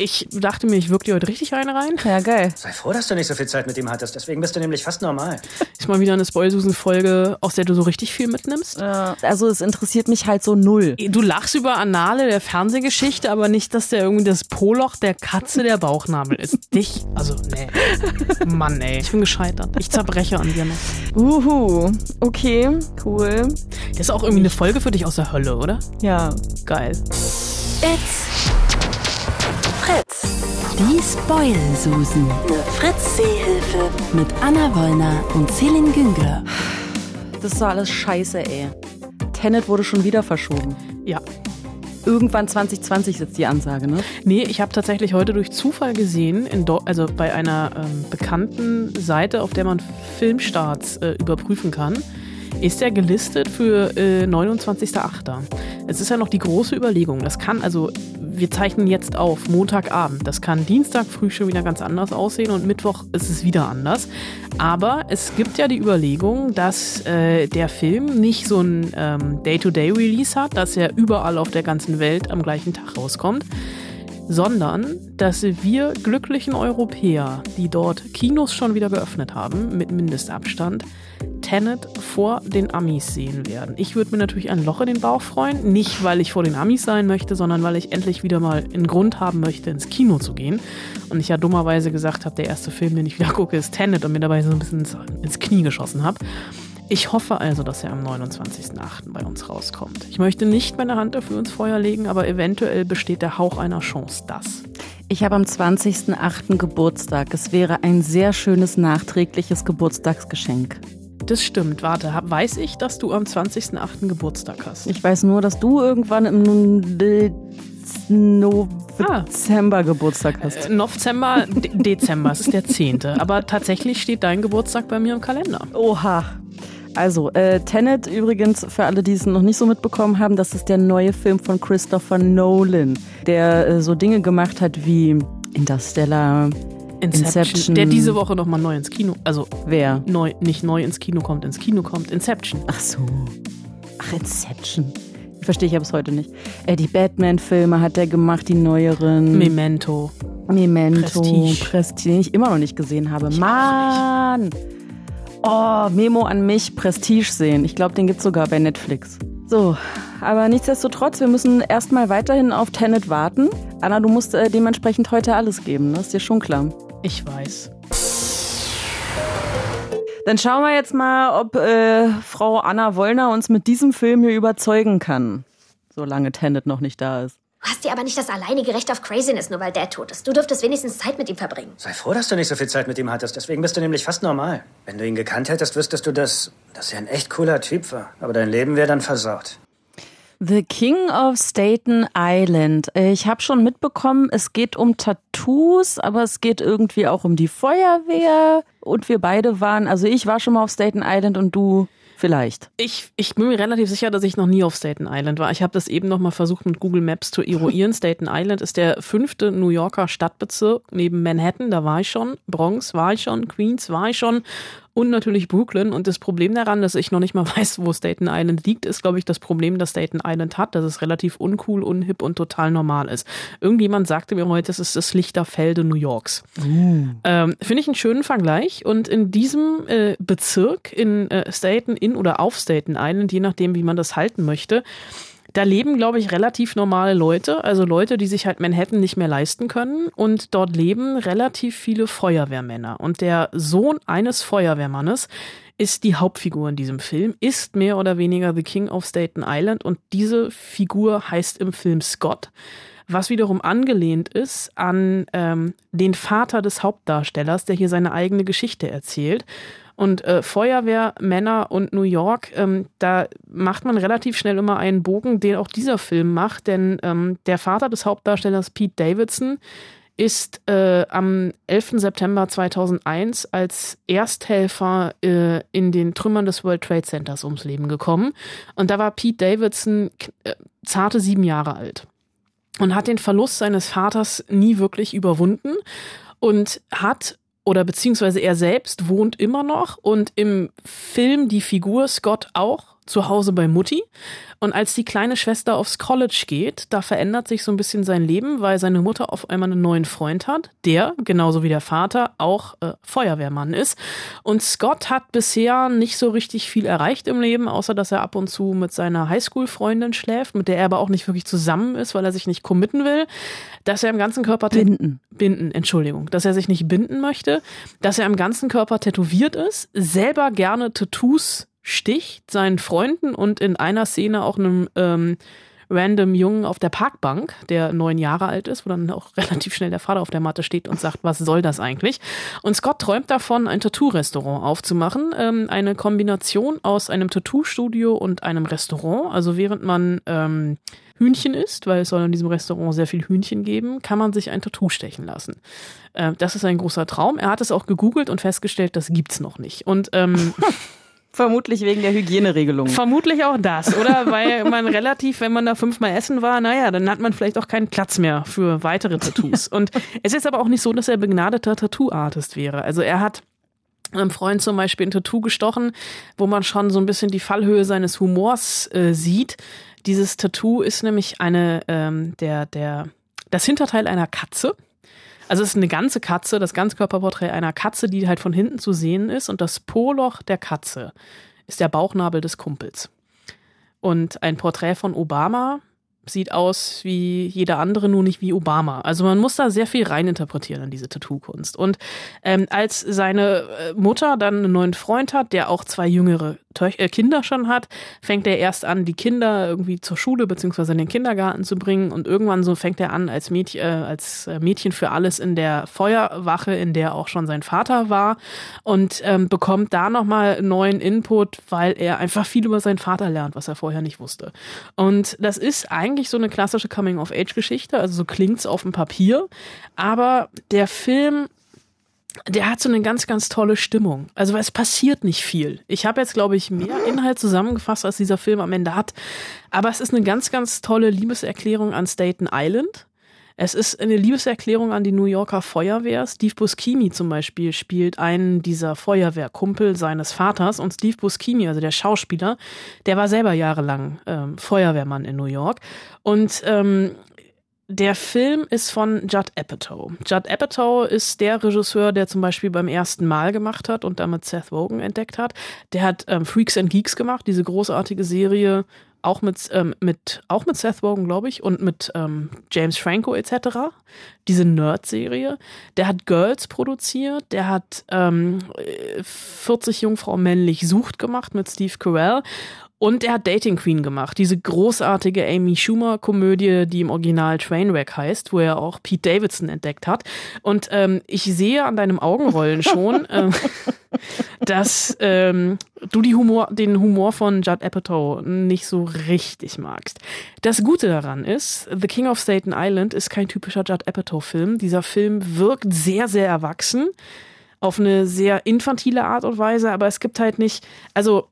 Ich dachte mir, ich wirke dir heute richtig eine rein. Ja, geil. Sei froh, dass du nicht so viel Zeit mit ihm hattest. Deswegen bist du nämlich fast normal. Ist mal wieder eine Spoilsusen-Folge, aus der du so richtig viel mitnimmst. Ja, also es interessiert mich halt so null. Du lachst über Annale der Fernsehgeschichte, aber nicht, dass der irgendwie das Poloch der Katze der Bauchnabel ist. Dich, also nee. Mann, ey. Ich bin gescheitert. Ich zerbreche an dir noch. Uhu. Okay, cool. Das ist auch irgendwie eine Folge für dich aus der Hölle, oder? Ja. Geil. It's Fritz. Die Spoil-Susen. Eine Fritz-Seehilfe. Mit Anna Wollner und Celine Güngler. Das ist doch alles scheiße, ey. Tenet wurde schon wieder verschoben. Ja. Irgendwann 2020 ist jetzt die Ansage, ne? Nee, ich habe tatsächlich heute durch Zufall gesehen, also bei einer ähm, bekannten Seite, auf der man Filmstarts äh, überprüfen kann, ist er gelistet für äh, 29.08. Es ist ja noch die große Überlegung. Das kann also, wir zeichnen jetzt auf, Montagabend. Das kann Dienstag früh schon wieder ganz anders aussehen und Mittwoch ist es wieder anders. Aber es gibt ja die Überlegung, dass äh, der Film nicht so ein ähm, Day-to-Day-Release hat, dass er überall auf der ganzen Welt am gleichen Tag rauskommt sondern dass wir glücklichen Europäer, die dort Kinos schon wieder geöffnet haben, mit Mindestabstand, Tenet vor den Amis sehen werden. Ich würde mir natürlich ein Loch in den Bauch freuen, nicht weil ich vor den Amis sein möchte, sondern weil ich endlich wieder mal einen Grund haben möchte, ins Kino zu gehen. Und ich ja dummerweise gesagt habe, der erste Film, den ich wieder gucke, ist Tenet und mir dabei so ein bisschen ins, Knie geschossen habe. Ich hoffe also, dass er am 29.08. bei uns rauskommt. Ich möchte nicht meine Hand dafür ins Feuer legen, aber eventuell besteht der Hauch einer Chance, dass. Ich habe am 20.08. Geburtstag. Es wäre ein sehr schönes nachträgliches Geburtstagsgeschenk. Das stimmt. Warte, weiß ich, dass du am 20.08. Geburtstag hast? Ich weiß nur, dass du irgendwann im De Ah. November Geburtstag hast. Äh, November, De Dezember, es ist der 10. Aber tatsächlich steht dein Geburtstag bei mir im Kalender. Oha. Also, äh, Tenet übrigens, für alle, die es noch nicht so mitbekommen haben, das ist der neue Film von Christopher Nolan, der äh, so Dinge gemacht hat wie Interstellar, Inception, Inception. der diese Woche nochmal neu ins Kino, also wer? neu, nicht neu ins Kino kommt, ins Kino kommt, Inception. Ach so. Ach, Inception. Verstehe ich aber bis heute nicht. Äh, die Batman-Filme hat er gemacht, die neueren. Memento. Memento, Prestige. Prestige, den ich immer noch nicht gesehen habe. Mann! Oh, Memo an mich, Prestige sehen. Ich glaube, den gibt's sogar bei Netflix. So, aber nichtsdestotrotz, wir müssen erstmal weiterhin auf Tenet warten. Anna, du musst äh, dementsprechend heute alles geben, ne? Ist dir schon klar. Ich weiß. Dann schauen wir jetzt mal, ob äh, Frau Anna Wollner uns mit diesem Film hier überzeugen kann. Solange Tenet noch nicht da ist. Du hast dir aber nicht das alleinige Recht auf Craziness, nur weil Dad tot ist. Du dürftest wenigstens Zeit mit ihm verbringen. Sei froh, dass du nicht so viel Zeit mit ihm hattest. Deswegen bist du nämlich fast normal. Wenn du ihn gekannt hättest, wüsstest du, dass, dass er ein echt cooler Typ war. Aber dein Leben wäre dann versaut. The King of Staten Island. Ich habe schon mitbekommen, es geht um Tattoos, aber es geht irgendwie auch um die Feuerwehr. Und wir beide waren, also ich war schon mal auf Staten Island und du vielleicht. Ich, ich bin mir relativ sicher, dass ich noch nie auf Staten Island war. Ich habe das eben noch mal versucht mit Google Maps zu eruieren. Staten Island ist der fünfte New Yorker Stadtbezirk neben Manhattan, da war ich schon. Bronx war ich schon, Queens war ich schon und natürlich Brooklyn. Und das Problem daran, dass ich noch nicht mal weiß, wo Staten Island liegt, ist, glaube ich, das Problem, das Staten Island hat, dass es relativ uncool, unhip und total normal ist. Irgendjemand sagte mir heute, es ist das Lichterfelde New Yorks. Ähm, Finde ich einen schönen Vergleich. Und in diesem äh, Bezirk in äh, Staten, in oder auf Staten Island, je nachdem, wie man das halten möchte, da leben, glaube ich, relativ normale Leute, also Leute, die sich halt Manhattan nicht mehr leisten können. Und dort leben relativ viele Feuerwehrmänner. Und der Sohn eines Feuerwehrmannes ist die Hauptfigur in diesem Film, ist mehr oder weniger The King of Staten Island. Und diese Figur heißt im Film Scott was wiederum angelehnt ist an ähm, den Vater des Hauptdarstellers, der hier seine eigene Geschichte erzählt. Und äh, Feuerwehr, Männer und New York, ähm, da macht man relativ schnell immer einen Bogen, den auch dieser Film macht, denn ähm, der Vater des Hauptdarstellers Pete Davidson ist äh, am 11. September 2001 als Ersthelfer äh, in den Trümmern des World Trade Centers ums Leben gekommen. Und da war Pete Davidson äh, zarte sieben Jahre alt und hat den Verlust seines Vaters nie wirklich überwunden und hat oder beziehungsweise er selbst wohnt immer noch und im Film die Figur Scott auch zu Hause bei Mutti. Und als die kleine Schwester aufs College geht, da verändert sich so ein bisschen sein Leben, weil seine Mutter auf einmal einen neuen Freund hat, der, genauso wie der Vater, auch äh, Feuerwehrmann ist. Und Scott hat bisher nicht so richtig viel erreicht im Leben, außer dass er ab und zu mit seiner Highschool-Freundin schläft, mit der er aber auch nicht wirklich zusammen ist, weil er sich nicht committen will. Dass er im ganzen Körper Binden. Binden, Entschuldigung. Dass er sich nicht binden möchte, dass er im ganzen Körper tätowiert ist, selber gerne Tattoos sticht seinen Freunden und in einer Szene auch einem ähm, random Jungen auf der Parkbank, der neun Jahre alt ist, wo dann auch relativ schnell der Vater auf der Matte steht und sagt, was soll das eigentlich? Und Scott träumt davon, ein Tattoo-Restaurant aufzumachen. Ähm, eine Kombination aus einem Tattoo-Studio und einem Restaurant. Also während man ähm, Hühnchen isst, weil es soll in diesem Restaurant sehr viel Hühnchen geben, kann man sich ein Tattoo stechen lassen. Äh, das ist ein großer Traum. Er hat es auch gegoogelt und festgestellt, das gibt's noch nicht. Und ähm, Vermutlich wegen der Hygieneregelung. Vermutlich auch das, oder? Weil man relativ, wenn man da fünfmal essen war, naja, dann hat man vielleicht auch keinen Platz mehr für weitere Tattoos. Und es ist aber auch nicht so, dass er begnadeter Tattoo-Artist wäre. Also er hat einem Freund zum Beispiel ein Tattoo gestochen, wo man schon so ein bisschen die Fallhöhe seines Humors äh, sieht. Dieses Tattoo ist nämlich eine, ähm, der, der, das Hinterteil einer Katze. Also es ist eine ganze Katze, das Ganzkörperporträt einer Katze, die halt von hinten zu sehen ist. Und das Poloch der Katze ist der Bauchnabel des Kumpels. Und ein Porträt von Obama sieht aus wie jeder andere, nur nicht wie Obama. Also man muss da sehr viel reininterpretieren in diese Tattoo-Kunst. Und ähm, als seine äh, Mutter dann einen neuen Freund hat, der auch zwei jüngere Kinder schon hat, fängt er erst an, die Kinder irgendwie zur Schule beziehungsweise in den Kindergarten zu bringen. Und irgendwann so fängt er an, als Mädchen, äh, als äh, Mädchen für alles in der Feuerwache, in der auch schon sein Vater war, und ähm, bekommt da nochmal neuen Input, weil er einfach viel über seinen Vater lernt, was er vorher nicht wusste. Und das ist eigentlich eigentlich so eine klassische Coming-of-Age-Geschichte, also so klingt's auf dem Papier. Aber der Film der hat so eine ganz, ganz tolle Stimmung. Also es passiert nicht viel. Ich habe jetzt, glaube ich, mehr Inhalt zusammengefasst, als dieser Film am Ende hat. Aber es ist eine ganz, ganz tolle Liebeserklärung an Staten Island. Es ist eine Liebeserklärung an die New Yorker Feuerwehr. Steve Buscemi zum Beispiel spielt einen dieser Feuerwehrkumpel seines Vaters. Und Steve Buscemi, also der Schauspieler, der war selber jahrelang ähm, Feuerwehrmann in New York. Und ähm, der Film ist von Judd Apatow. Judd Apatow ist der Regisseur, der zum Beispiel beim ersten Mal gemacht hat und damit Seth Rogen entdeckt hat. Der hat ähm, Freaks and Geeks gemacht, diese großartige Serie auch mit, ähm, mit, auch mit Seth Rogen, glaube ich, und mit ähm, James Franco etc. Diese Nerd-Serie. Der hat Girls produziert, der hat ähm, 40 Jungfrau männlich sucht gemacht mit Steve Carell und er hat Dating Queen gemacht, diese großartige Amy Schumer Komödie, die im Original Trainwreck heißt, wo er auch Pete Davidson entdeckt hat. Und ähm, ich sehe an deinem Augenrollen schon, ähm, dass ähm, du die Humor, den Humor von Judd Apatow nicht so richtig magst. Das Gute daran ist, The King of Staten Island ist kein typischer Judd Apatow-Film. Dieser Film wirkt sehr, sehr erwachsen auf eine sehr infantile Art und Weise, aber es gibt halt nicht, also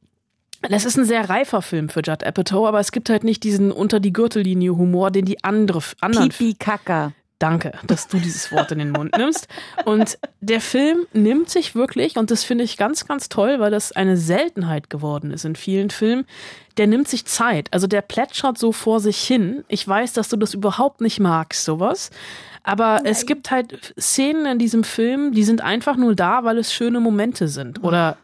das ist ein sehr reifer Film für Judd Apatow, aber es gibt halt nicht diesen unter die Gürtellinie Humor, den die andere anderen Pipi Kaka. Danke, dass du dieses Wort in den Mund nimmst. Und der Film nimmt sich wirklich, und das finde ich ganz, ganz toll, weil das eine Seltenheit geworden ist in vielen Filmen, der nimmt sich Zeit. Also der plätschert so vor sich hin. Ich weiß, dass du das überhaupt nicht magst, sowas. Aber Nein. es gibt halt Szenen in diesem Film, die sind einfach nur da, weil es schöne Momente sind. Oder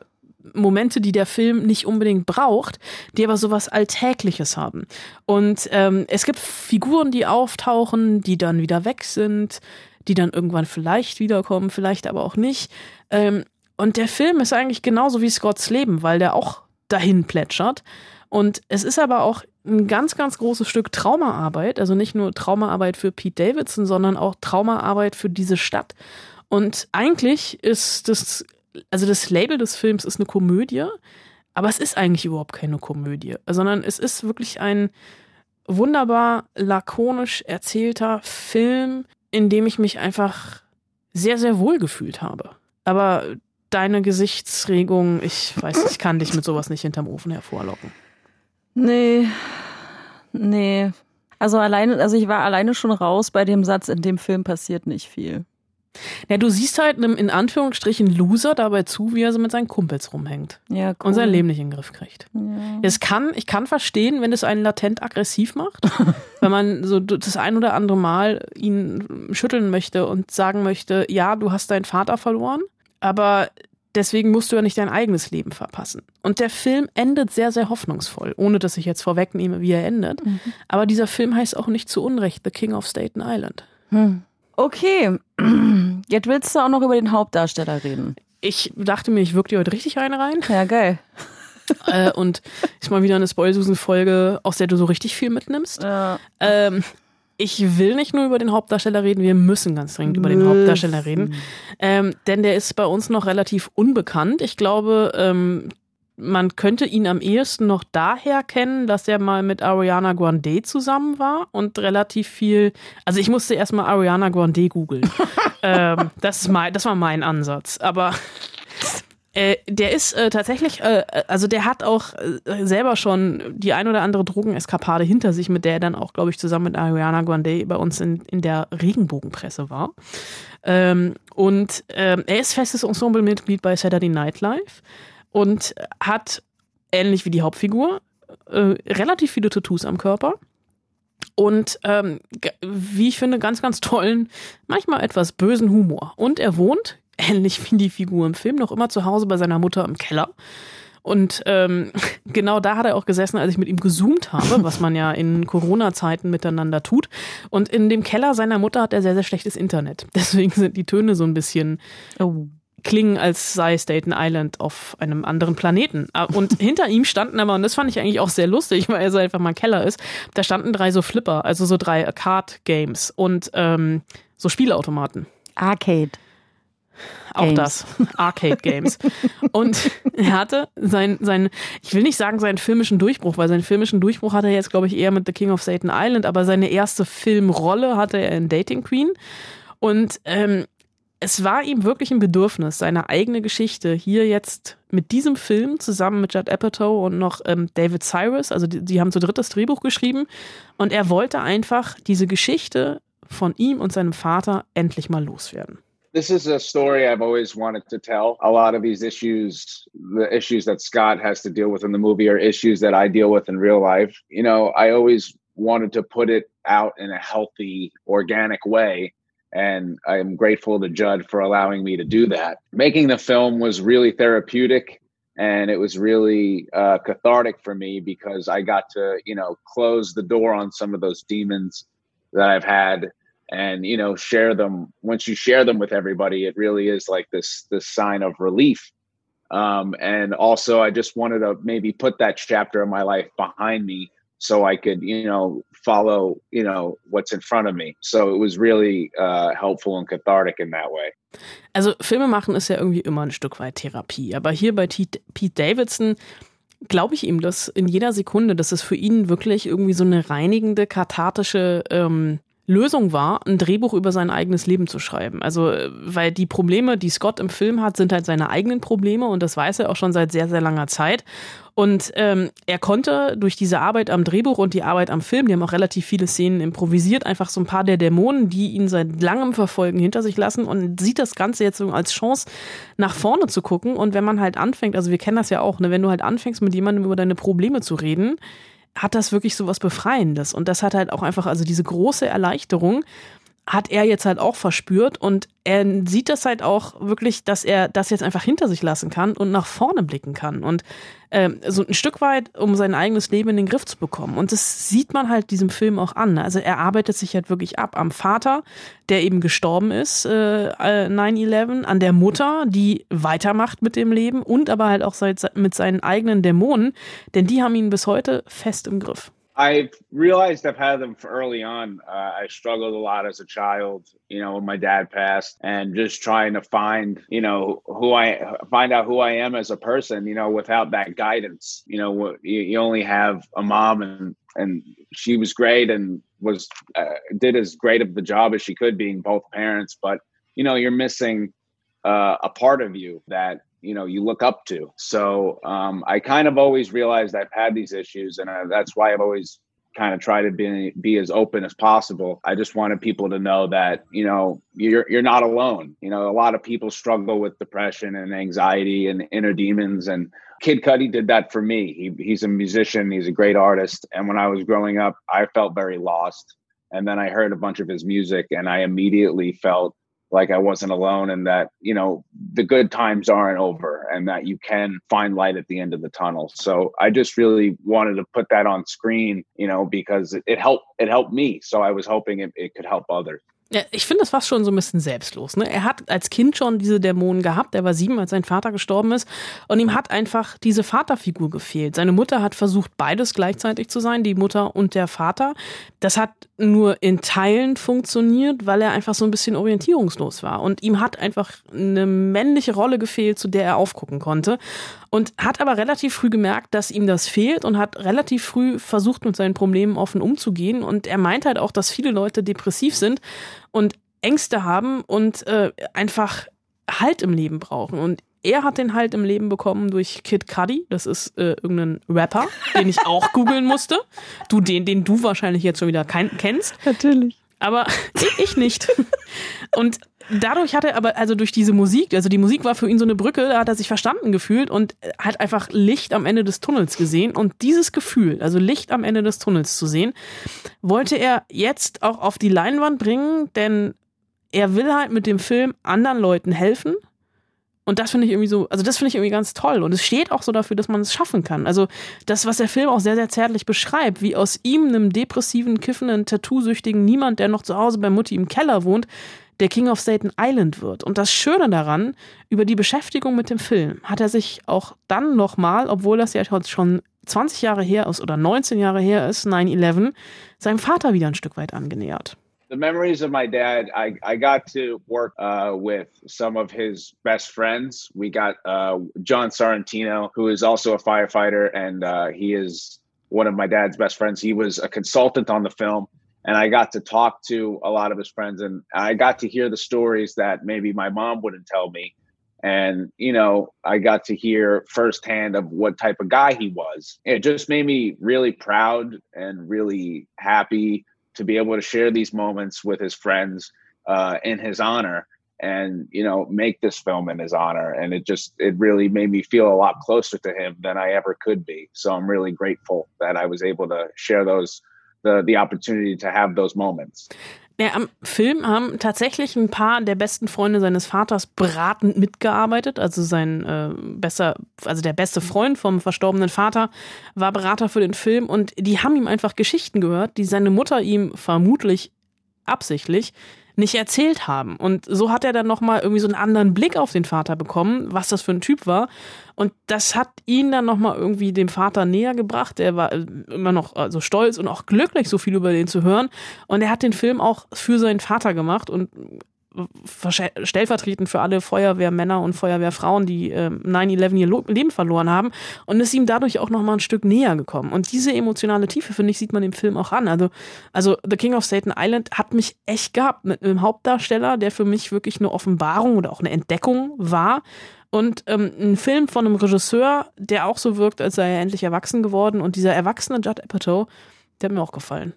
Momente, die der Film nicht unbedingt braucht, die aber sowas Alltägliches haben. Und ähm, es gibt Figuren, die auftauchen, die dann wieder weg sind, die dann irgendwann vielleicht wiederkommen, vielleicht aber auch nicht. Ähm, und der Film ist eigentlich genauso wie Scotts Leben, weil der auch dahin plätschert. Und es ist aber auch ein ganz, ganz großes Stück Traumaarbeit, also nicht nur Traumaarbeit für Pete Davidson, sondern auch Traumaarbeit für diese Stadt. Und eigentlich ist das also das Label des Films ist eine Komödie, aber es ist eigentlich überhaupt keine Komödie, sondern es ist wirklich ein wunderbar lakonisch erzählter Film, in dem ich mich einfach sehr, sehr wohl gefühlt habe. Aber deine Gesichtsregung, ich weiß, ich kann dich mit sowas nicht hinterm Ofen hervorlocken. Nee, nee. Also alleine, also ich war alleine schon raus bei dem Satz, in dem Film passiert nicht viel. Ja, du siehst halt einem in Anführungsstrichen Loser dabei zu, wie er so mit seinen Kumpels rumhängt. Ja, cool. Und sein Leben nicht in den Griff kriegt. Ja. Es kann, ich kann verstehen, wenn es einen latent aggressiv macht, wenn man so das ein oder andere Mal ihn schütteln möchte und sagen möchte, ja, du hast deinen Vater verloren, aber deswegen musst du ja nicht dein eigenes Leben verpassen. Und der Film endet sehr, sehr hoffnungsvoll, ohne dass ich jetzt vorwegnehme, wie er endet. Mhm. Aber dieser Film heißt auch nicht zu Unrecht The King of Staten Island. Hm. Okay, jetzt willst du auch noch über den Hauptdarsteller reden. Ich dachte mir, ich wirke dir heute richtig eine rein. Ja, geil. äh, und ist mal wieder eine Spoilsusen-Folge, aus der du so richtig viel mitnimmst. Ja. Ähm, ich will nicht nur über den Hauptdarsteller reden, wir müssen ganz dringend über den. Hauptdarsteller reden. Ähm, denn der ist bei uns noch relativ unbekannt. Ich glaube, ähm, man könnte ihn am ehesten noch daher kennen, dass er mal mit Ariana Grande zusammen war und relativ viel. Also ich musste erstmal Ariana Grande googeln. ähm, das, ist mein, das war mein Ansatz. Aber äh, der ist äh, tatsächlich, äh, also der hat auch äh, selber schon die ein oder andere Drogeneskapade hinter sich, mit der er dann auch, glaube ich, zusammen mit Ariana Grande bei uns in, in der Regenbogenpresse war. Ähm, und ähm, er ist festes Ensemblemitglied bei Saturday Night Live und hat, ähnlich wie die Hauptfigur, äh, relativ viele Tattoos am Körper. Und ähm, wie ich finde, ganz, ganz tollen, manchmal etwas bösen Humor. Und er wohnt, ähnlich wie die Figur im Film, noch immer zu Hause bei seiner Mutter im Keller. Und ähm, genau da hat er auch gesessen, als ich mit ihm gezoomt habe, was man ja in Corona-Zeiten miteinander tut. Und in dem Keller seiner Mutter hat er sehr, sehr schlechtes Internet. Deswegen sind die Töne so ein bisschen Oh. Klingen, als sei Staten Island auf einem anderen Planeten. Ah, Und hinter ihm standen aber, und das fand ich eigentlich auch sehr lustig, weil er so einfach mal ein Keller ist, da standen drei so Flipper, also so drei Card-Games und ähm, so Spielautomaten. Arcade. Auch Games. das. Arcade Games. Und er hatte sein, sein, ich will nicht sagen seinen filmischen Durchbruch, weil seinen filmischen Durchbruch hatte er jetzt, glaube ich, eher mit The King of Satan Island, aber seine erste Filmrolle hatte er in Dating Queen. Und ähm, es war ihm wirklich ein Bedürfnis, seine eigene Geschichte hier jetzt mit diesem Film zusammen mit Judd Apatow und noch ähm, David Cyrus, also die, die haben zu dritt das Drehbuch geschrieben und er wollte einfach diese Geschichte von ihm und seinem Vater endlich mal loswerden. this is a story I've always wanted to tell. A lot of these issues, the issues that Scott has to deal with in the movie, are issues that I deal with in real life. You know, I always wanted to put it out in a healthy, organic way. And I'm grateful to Judd for allowing me to do that. Making the film was really therapeutic and it was really uh, cathartic for me because I got to, you know, close the door on some of those demons that I've had and you know share them once you share them with everybody it really is like this this sign of relief um and also i just wanted to maybe put that chapter of my life behind me so i could you know follow you know what's in front of me. So it was really uh helpful and cathartic in that way. Also Filme machen ist ja irgendwie immer ein Stück weit Therapie, aber hier bei T- Pete Davidson glaube ich ihm das in jeder Sekunde, dass es für ihn wirklich irgendwie so eine reinigende, kathartische ähm, Lösung war, ein Drehbuch über sein eigenes Leben zu schreiben. Also, äh, weil die Probleme, die Scott im Film hat, sind halt seine eigenen Probleme und das weiß er auch schon seit sehr, sehr langer Zeit. Und ähm, er konnte durch diese Arbeit am Drehbuch und die Arbeit am Film, die haben auch relativ viele Szenen improvisiert, einfach so ein paar der Dämonen, die ihn seit langem verfolgen, hinter sich lassen und sieht das Ganze jetzt so als Chance, nach vorne zu gucken. Und wenn man halt anfängt, also wir kennen das ja auch, ne, wenn du halt anfängst, mit jemandem über deine Probleme zu reden, hat das wirklich so was Befreiendes. Und das hat halt auch einfach, also diese große Erleichterung hat er jetzt halt auch verspürt und er sieht das halt auch wirklich, dass er das jetzt einfach hinter sich lassen kann und nach vorne blicken kann und ähm, so ein Stück weit, um sein eigenes Leben in den Griff zu bekommen. Und das sieht man halt diesem Film auch an. Also er arbeitet sich halt wirklich ab am Vater, der eben gestorben ist, äh, äh, 9-11, an der Mutter, die weitermacht mit dem Leben und aber halt auch seit, mit seinen eigenen Dämonen, denn die haben ihn bis heute fest im Griff. I've realized I've had them early on. Uh, I struggled a lot as a child, you know, when my dad passed, and just trying to find, you know, who I find out who I am as a person, you know, without that guidance. You know, you, you only have a mom, and and she was great and was uh, did as great of the job as she could, being both parents. But you know, you're missing uh, a part of you that you know you look up to so um, i kind of always realized i've had these issues and uh, that's why i've always kind of try to be be as open as possible. I just wanted people to know that you know you're you're not alone. You know, a lot of people struggle with depression and anxiety and inner demons, and Kid Cudi did that for me. He, he's a musician, he's a great artist, and when I was growing up, I felt very lost. And then I heard a bunch of his music, and I immediately felt like I wasn't alone and that, you know, the good times aren't over and that you can find light at the end of the tunnel. So I just really wanted to put that on screen, you know, because it, it helped it helped me. So I was hoping it, it could help others. Ja, ich finde das fast schon so ein bisschen selbstlos. Ne? Er hat als Kind schon diese Dämonen gehabt. Er war sieben, als sein Vater gestorben ist. Und ihm hat einfach diese Vaterfigur gefehlt. Seine Mutter hat versucht, beides gleichzeitig zu sein, die Mutter und der Vater. Das hat nur in Teilen funktioniert, weil er einfach so ein bisschen orientierungslos war. Und ihm hat einfach eine männliche Rolle gefehlt, zu der er aufgucken konnte. Und hat aber relativ früh gemerkt, dass ihm das fehlt und hat relativ früh versucht, mit seinen Problemen offen umzugehen. Und er meint halt auch, dass viele Leute depressiv sind und Ängste haben und äh, einfach Halt im Leben brauchen. Und er hat den Halt im Leben bekommen durch Kid Cudi. Das ist äh, irgendein Rapper, den ich auch googeln musste. Du, den, den du wahrscheinlich jetzt schon wieder kein, kennst. Natürlich. Aber ich nicht. Und dadurch hat er aber, also durch diese Musik, also die Musik war für ihn so eine Brücke, da hat er sich verstanden gefühlt und hat einfach Licht am Ende des Tunnels gesehen. Und dieses Gefühl, also Licht am Ende des Tunnels zu sehen, wollte er jetzt auch auf die Leinwand bringen, denn er will halt mit dem Film anderen Leuten helfen. Und das finde ich irgendwie so, also das finde ich irgendwie ganz toll. Und es steht auch so dafür, dass man es schaffen kann. Also das, was der Film auch sehr, sehr zärtlich beschreibt, wie aus ihm, einem depressiven, kiffenden, Tattoo-süchtigen Niemand, der noch zu Hause bei Mutti im Keller wohnt, der King of Staten Island wird. Und das Schöne daran, über die Beschäftigung mit dem Film, hat er sich auch dann nochmal, obwohl das ja schon 20 Jahre her ist oder 19 Jahre her ist, 9-11, seinem Vater wieder ein Stück weit angenähert. The memories of my dad i, I got to work uh, with some of his best friends. We got uh, john sorrentino who is also a firefighter and uh, he is one of my dad's best friends. He was a consultant on the film and i got to talk to a lot of his friends and i got to hear the stories that maybe my mom wouldn't tell me. And you know i got to hear firsthand of what type of guy he was. It just made me really proud and really happy to be able to share these moments with his friends uh, in his honor and you know make this film in his honor. And it just it really made me feel a lot closer to him than i ever could be. So i'm really grateful that i was able to share those the the opportunity to have those moments Ja, am Film haben tatsächlich ein paar der besten Freunde seines Vaters beratend mitgearbeitet. Also sein äh, besser, also der beste Freund vom verstorbenen Vater war Berater für den Film und die haben ihm einfach Geschichten gehört, die seine Mutter ihm vermutlich absichtlich nicht erzählt haben. Und so hat er dann nochmal irgendwie so einen anderen Blick auf den Vater bekommen, was das für ein Typ war. Und das hat ihn dann nochmal irgendwie dem Vater näher gebracht. Er war äh, immer noch also stolz und auch glücklich, so viel über den zu hören. Und er hat den Film auch für seinen Vater gemacht und stellvertretend für alle Feuerwehrmänner und Feuerwehrfrauen, die äh, 9-11 ihr Leben verloren haben und ist ihm dadurch auch nochmal ein Stück näher gekommen. Und diese emotionale Tiefe, finde ich, sieht man im Film auch an. Also, also The King of Staten Island hat mich echt gehabt mit einem Hauptdarsteller, der für mich wirklich eine Offenbarung oder auch eine Entdeckung war. Und ähm, ein Film von einem Regisseur, der auch so wirkt, als sei er endlich erwachsen geworden. Und dieser erwachsene Judd Apatow, der hat mir auch gefallen.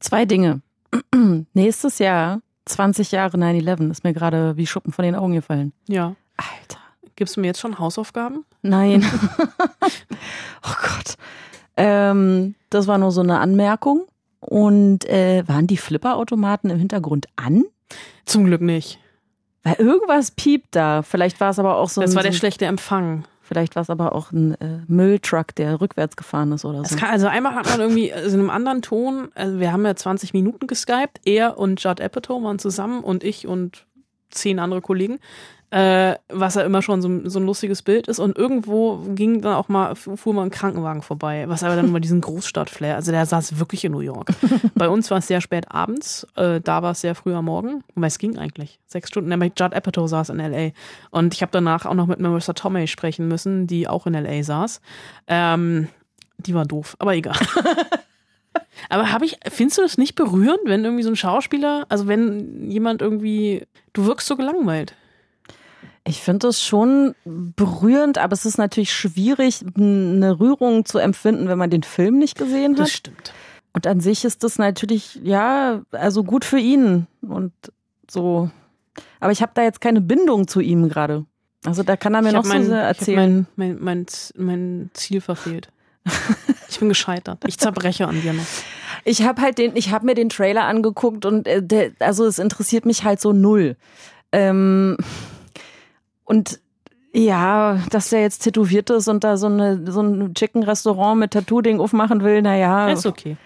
Zwei Dinge. Nächstes Jahr 20 Jahre 9-11 ist mir gerade wie Schuppen von den Augen gefallen. Ja. Alter. Gibst du mir jetzt schon Hausaufgaben? Nein. oh Gott. Ähm, das war nur so eine Anmerkung. Und äh, waren die Flipperautomaten im Hintergrund an? Zum Glück nicht. Weil irgendwas piept da. Vielleicht war es aber auch so. Das ein, war der so, schlechte Empfang. Vielleicht war es aber auch ein äh, Mülltruck, der rückwärts gefahren ist oder so. Kann, also einmal hat man irgendwie also in einem anderen Ton, also wir haben ja 20 Minuten geskypt, er und Judd Apatow waren zusammen und ich und zehn andere Kollegen, äh, was ja immer schon so, so ein lustiges Bild ist. Und irgendwo ging dann auch mal, fuhr mal ein Krankenwagen vorbei, was aber dann über diesen Großstadtflair, also der saß wirklich in New York. Bei uns war es sehr spät abends, äh, da war es sehr früh am Morgen, weil es ging eigentlich. Sechs Stunden, nämlich Judd Apatow saß in L.A. Und ich habe danach auch noch mit Marissa Tomei sprechen müssen, die auch in L.A. saß. Ähm, die war doof, aber egal. Aber habe ich, findest du das nicht berührend, wenn irgendwie so ein Schauspieler, also wenn jemand irgendwie, du wirkst so gelangweilt. Ich finde es schon berührend, aber es ist natürlich schwierig, eine Rührung zu empfinden, wenn man den Film nicht gesehen hat. Das stimmt. Und an sich ist das natürlich, ja, also gut für ihn und so. Aber ich habe da jetzt keine Bindung zu ihm gerade. Also da kann er mir Ich noch mein, so sehr ich erzählen. Mein, mein, mein, mein Ziel verfehlt. Ich bin gescheitert. Ich zerbreche an dir noch. Ich habe halt den, ich habe mir den Trailer angeguckt und äh, der, also es interessiert mich halt so null. Ähm, und ja, dass der jetzt tätowiert ist und da so eine so ein Chicken-Restaurant mit Tattoo-Ding aufmachen will, naja, Ist okay.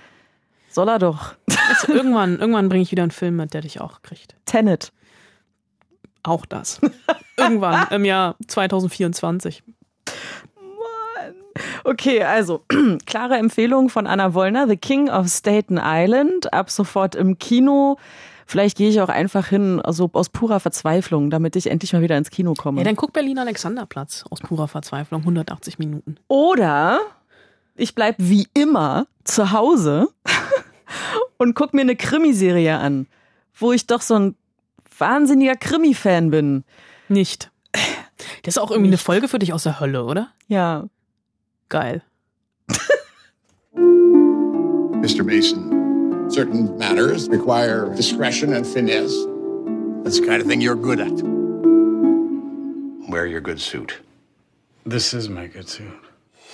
soll er doch. Ist, irgendwann irgendwann bringe ich wieder einen Film mit, der dich auch kriegt. Tenet. Auch das. Irgendwann im Jahr 2024. Okay, also klare Empfehlung von Anna Wollner, The King of Staten Island, ab sofort im Kino. Vielleicht gehe ich auch einfach hin, also aus purer Verzweiflung, damit ich endlich mal wieder ins Kino komme. Ja, dann guck Berlin Alexanderplatz aus purer Verzweiflung, 180 Minuten. Oder ich bleib wie immer zu Hause und guck mir eine Krimiserie an, wo ich doch so ein wahnsinniger Krimi-Fan bin. Nicht. Das ist auch irgendwie eine Folge für dich aus der Hölle, oder? Ja. Geil. Mr. Mason, certain matters require discretion and finesse. That's the kind of thing you're good at. Wear your good suit. This is my good suit.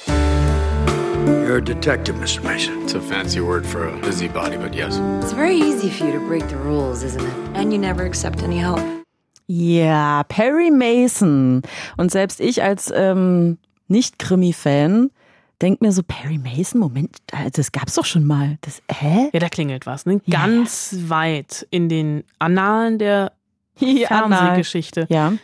You're a detective, Mr. Mason. It's a fancy word for a busybody, but yes. It's very easy for you to break the rules, isn't it? And you never accept any help. Ja, Perry Mason. Und selbst ich als ähm, Nicht-Krimi-Fan denk mir so, Perry Mason, Moment, das gab's doch schon mal. Das, hä? Ja, da klingelt was, ne? Ja. Ganz weit in den Annalen der Ja, Fernsehgeschichte. Ja.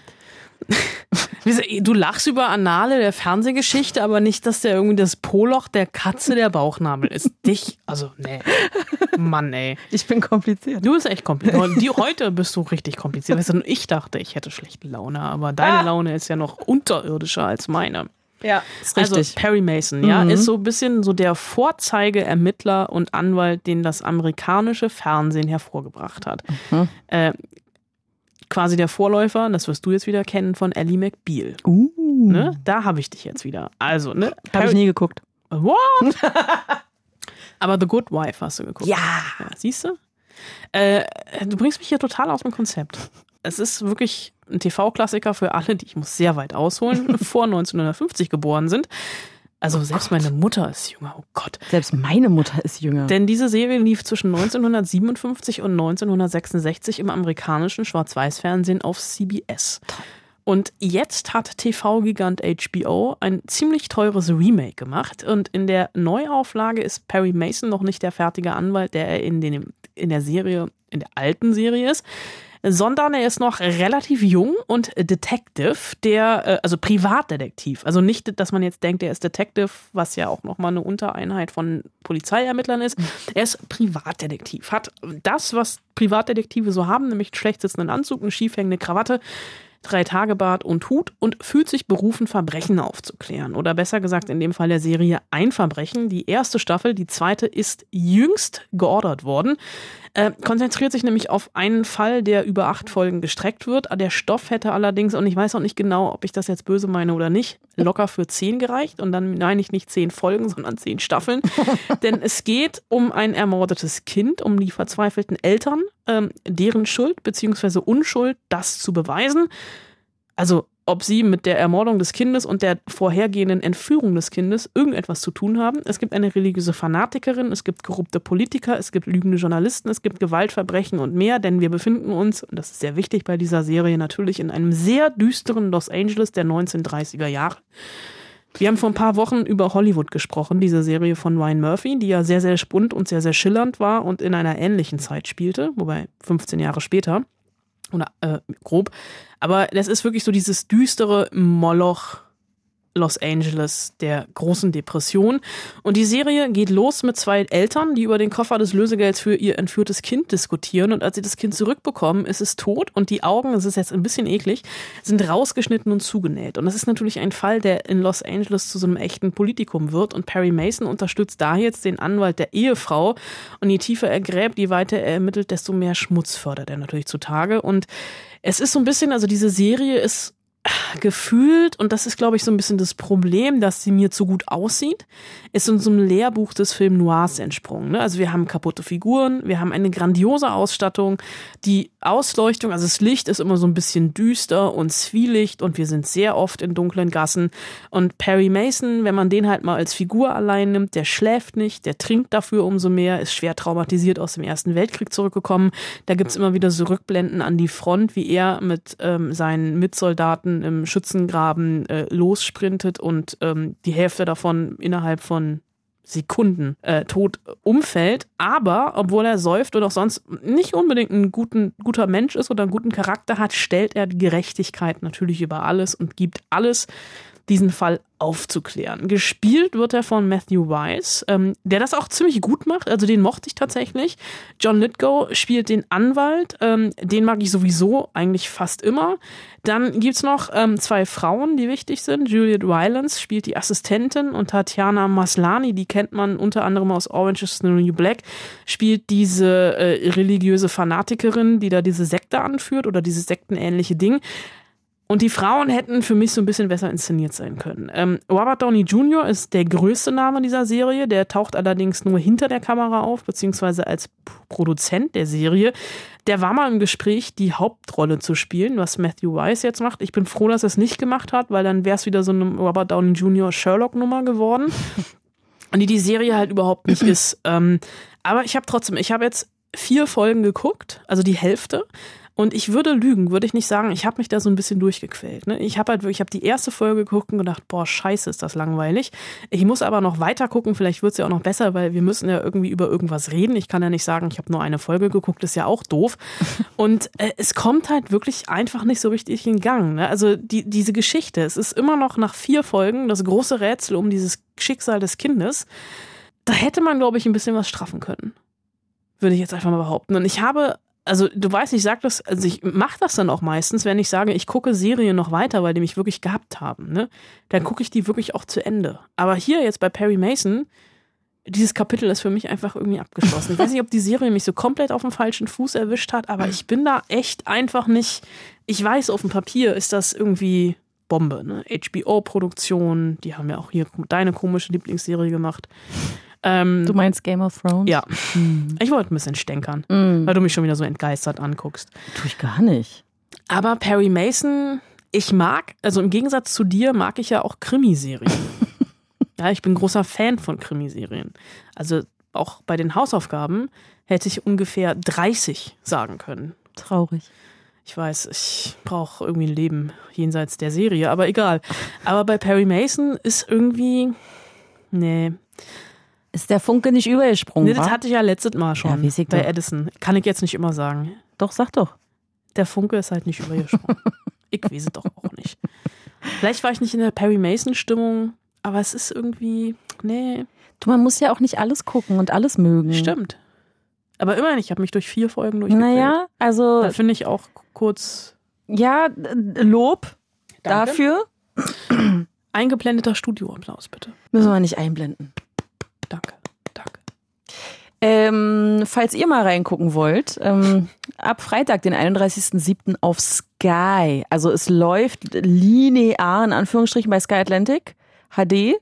Du lachst über Annale der Fernsehgeschichte, aber nicht, dass der irgendwie das Poloch der Katze der Bauchnabel ist. Dich, also, nee. Mann, ey. Ich bin kompliziert. Du bist echt kompliziert. Und Die, heute bist du richtig kompliziert. Weißt du, ich dachte, ich hätte schlechte Laune, aber deine Laune ist ja noch unterirdischer als meine. Ja, ist Also richtig. Perry Mason, ja, Mhm. ist so ein bisschen so der Vorzeige-Ermittler und Anwalt, den das amerikanische Fernsehen hervorgebracht hat. Mhm. Äh, quasi der Vorläufer, das wirst du jetzt wieder kennen, von Ellie McBeal. uh, Ne? Da habe ich dich jetzt wieder. Also, ne? Habe ich nie geguckt. What? Aber The Good Wife hast du geguckt. Ja. ja siehst du? Äh, du bringst mich hier total aus dem Konzept. Es ist wirklich ein TV-Klassiker für alle, die ich muss sehr weit ausholen, vor 1950 geboren sind. Also selbst meine Mutter ist jünger, oh Gott. Selbst meine Mutter ist jünger. Denn diese Serie lief zwischen 1957 und 1966 im amerikanischen Schwarz-Weiß-Fernsehen auf CBS. Und jetzt hat TV-Gigant HBO ein ziemlich teures Remake gemacht. Und in der Neuauflage ist Perry Mason noch nicht der fertige Anwalt, der er in, den, in der Serie, in der alten Serie ist, sondern er ist noch relativ jung und Detective, der, äh, also Privatdetektiv. Also nicht, dass man jetzt denkt, er ist Detective, was ja auch nochmal eine Untereinheit von Polizeiermittlern ist. Er ist Privatdetektiv, hat das, was Privatdetektive so haben, nämlich einen schlecht sitzenden Anzug, eine schiefhängende Krawatte, drei Tage Bart und Hut und fühlt sich berufen, Verbrechen aufzuklären. Oder besser gesagt, in dem Fall der Serie ein Verbrechen. Die erste Staffel, die zweite ist jüngst geordert worden. Äh, konzentriert sich nämlich auf einen Fall, der über acht Folgen gestreckt wird. Der Stoff hätte allerdings, und ich weiß auch nicht genau, ob ich das jetzt böse meine oder nicht, locker für zehn gereicht. Und dann meine ich nicht zehn Folgen, sondern zehn Staffeln. Denn es geht um ein ermordetes Kind, um die verzweifelten Eltern, ähm, deren Schuld bzw. Unschuld, das zu beweisen. Also ob sie mit der Ermordung des Kindes und der vorhergehenden Entführung des Kindes irgendetwas zu tun haben. Es gibt eine religiöse Fanatikerin, es gibt korrupte Politiker, es gibt lügende Journalisten, es gibt Gewaltverbrechen und mehr, denn wir befinden uns, und das ist sehr wichtig bei dieser Serie natürlich, in einem sehr düsteren Los Angeles der 1930er Jahre. Wir haben vor ein paar Wochen über Hollywood gesprochen, diese Serie von Ryan Murphy, die ja sehr, sehr spund und sehr, sehr schillernd war und in einer ähnlichen Zeit spielte, wobei 15 Jahre später oder äh, grob. Aber das ist wirklich so dieses düstere Moloch Los Angeles der großen Depression. Und die Serie geht los mit zwei Eltern, die über den Koffer des Lösegelds für ihr entführtes Kind diskutieren. Und als sie das Kind zurückbekommen, ist es tot und die Augen, das ist jetzt ein bisschen eklig, sind rausgeschnitten und zugenäht. Und das ist natürlich ein Fall, der in Los Angeles zu so einem echten Politikum wird. Und Perry Mason unterstützt da jetzt den Anwalt der Ehefrau. Und je tiefer er gräbt, je weiter er ermittelt, desto mehr Schmutz fördert er natürlich zutage. Und es ist so ein bisschen, also diese Serie ist gefühlt, und das ist, glaube ich, so ein bisschen das Problem, dass sie mir zu gut aussieht, ist in so einem Lehrbuch des Film Noirs entsprungen. Ne? Also wir haben kaputte Figuren, wir haben eine grandiose Ausstattung, die Ausleuchtung, also das Licht ist immer so ein bisschen düster und zwielicht und wir sind sehr oft in dunklen Gassen. Und Perry Mason, wenn man den halt mal als Figur allein nimmt, der schläft nicht, der trinkt dafür umso mehr, ist schwer traumatisiert aus dem Ersten Weltkrieg zurückgekommen. Da gibt's immer wieder so Rückblenden an die Front, wie er mit ähm, seinen Mitsoldaten im Schützengraben äh, lossprintet und ähm, die Hälfte davon innerhalb von Sekunden äh, tot umfällt, aber obwohl er säuft und auch sonst nicht unbedingt ein guten, guter Mensch ist oder einen guten Charakter hat, stellt er die Gerechtigkeit natürlich über alles und gibt alles, diesen Fall aufzuklären. Gespielt wird er von Matthew Weiss, ähm, der das auch ziemlich gut macht. Also den mochte ich tatsächlich. John Lithgow spielt den Anwalt. Ähm, den mag ich sowieso eigentlich fast immer. Dann gibt's noch ähm, zwei Frauen, die wichtig sind. Juliet Rylance spielt die Assistentin und Tatjana Maslani, die kennt man unter anderem aus Orange is the New Black, spielt diese äh, religiöse Fanatikerin, die da diese Sekte anführt oder dieses sektenähnliche Ding. Und die Frauen hätten für mich so ein bisschen besser inszeniert sein können. Ähm, Robert Downey Jr. ist der größte Name dieser Serie. Der taucht allerdings nur hinter der Kamera auf, beziehungsweise als Produzent der Serie. Der war mal im Gespräch, die Hauptrolle zu spielen, was Matthew Weiss jetzt macht. Ich bin froh, dass er es nicht gemacht hat, weil dann wäre es wieder so eine Robert Downey Jr. Sherlock-Nummer geworden. Und die die Serie halt überhaupt nicht ist. Ähm, aber ich habe trotzdem, ich habe jetzt vier Folgen geguckt, also die Hälfte. Und ich würde lügen, würde ich nicht sagen, ich habe mich da so ein bisschen durchgequält. Ne? Ich habe halt wirklich, ich habe die erste Folge geguckt und gedacht, boah, scheiße, ist das langweilig. Ich muss aber noch weiter gucken, vielleicht wird es ja auch noch besser, weil wir müssen ja irgendwie über irgendwas reden. Ich kann ja nicht sagen, ich habe nur eine Folge geguckt, ist ja auch doof. Und äh, es kommt halt wirklich einfach nicht so richtig in Gang. Ne? Also die, diese Geschichte, es ist immer noch nach vier Folgen das große Rätsel um dieses Schicksal des Kindes. Da hätte man, glaube ich, ein bisschen was straffen können würde ich jetzt einfach mal behaupten. Und ich habe also du weißt, ich sag das, also ich mache das dann auch meistens, wenn ich sage, ich gucke Serien noch weiter, weil die mich wirklich gehabt haben, ne? Dann gucke ich die wirklich auch zu Ende. Aber hier jetzt bei Perry Mason, dieses Kapitel ist für mich einfach irgendwie abgeschlossen. Ich weiß nicht, ob die Serie mich so komplett auf dem falschen Fuß erwischt hat, aber ich bin da echt einfach nicht. Ich weiß, auf dem Papier ist das irgendwie Bombe, ne? HBO-Produktion, die haben ja auch hier deine komische Lieblingsserie gemacht. Ähm, du meinst Game of Thrones? Ja. Mhm. Ich wollte ein bisschen stänkern, mhm. weil du mich schon wieder so entgeistert anguckst. Tue ich gar nicht. Aber Perry Mason, ich mag, also im Gegensatz zu dir, mag ich ja auch Krimiserien. ja, ich bin großer Fan von Krimiserien. Also auch bei den Hausaufgaben hätte ich ungefähr 30 sagen können. Traurig. Ich weiß, ich brauche irgendwie ein Leben jenseits der Serie, aber egal. Aber bei Perry Mason ist irgendwie, nee, ist der Funke nicht übergesprungen? Nee, das hatte ich ja letztes Mal schon ja, bei Edison. Kann ich jetzt nicht immer sagen. Doch, sag doch. Der Funke ist halt nicht übergesprungen. ich weiß es doch auch nicht. Vielleicht war ich nicht in der Perry Mason-Stimmung, aber es ist irgendwie, nee. Du, man muss ja auch nicht alles gucken und alles mögen. Stimmt. Aber immerhin, ich habe mich durch vier Folgen durchgequält. Naja, also. Da finde ich auch kurz. Ja, Lob Danke. dafür. Eingeblendeter Studioapplaus, bitte. Müssen wir nicht einblenden. Danke, danke. Ähm, falls ihr mal reingucken wollt, ähm, ab Freitag, den 31.07. auf Sky. Also es läuft linear, in Anführungsstrichen, bei Sky Atlantic, HD.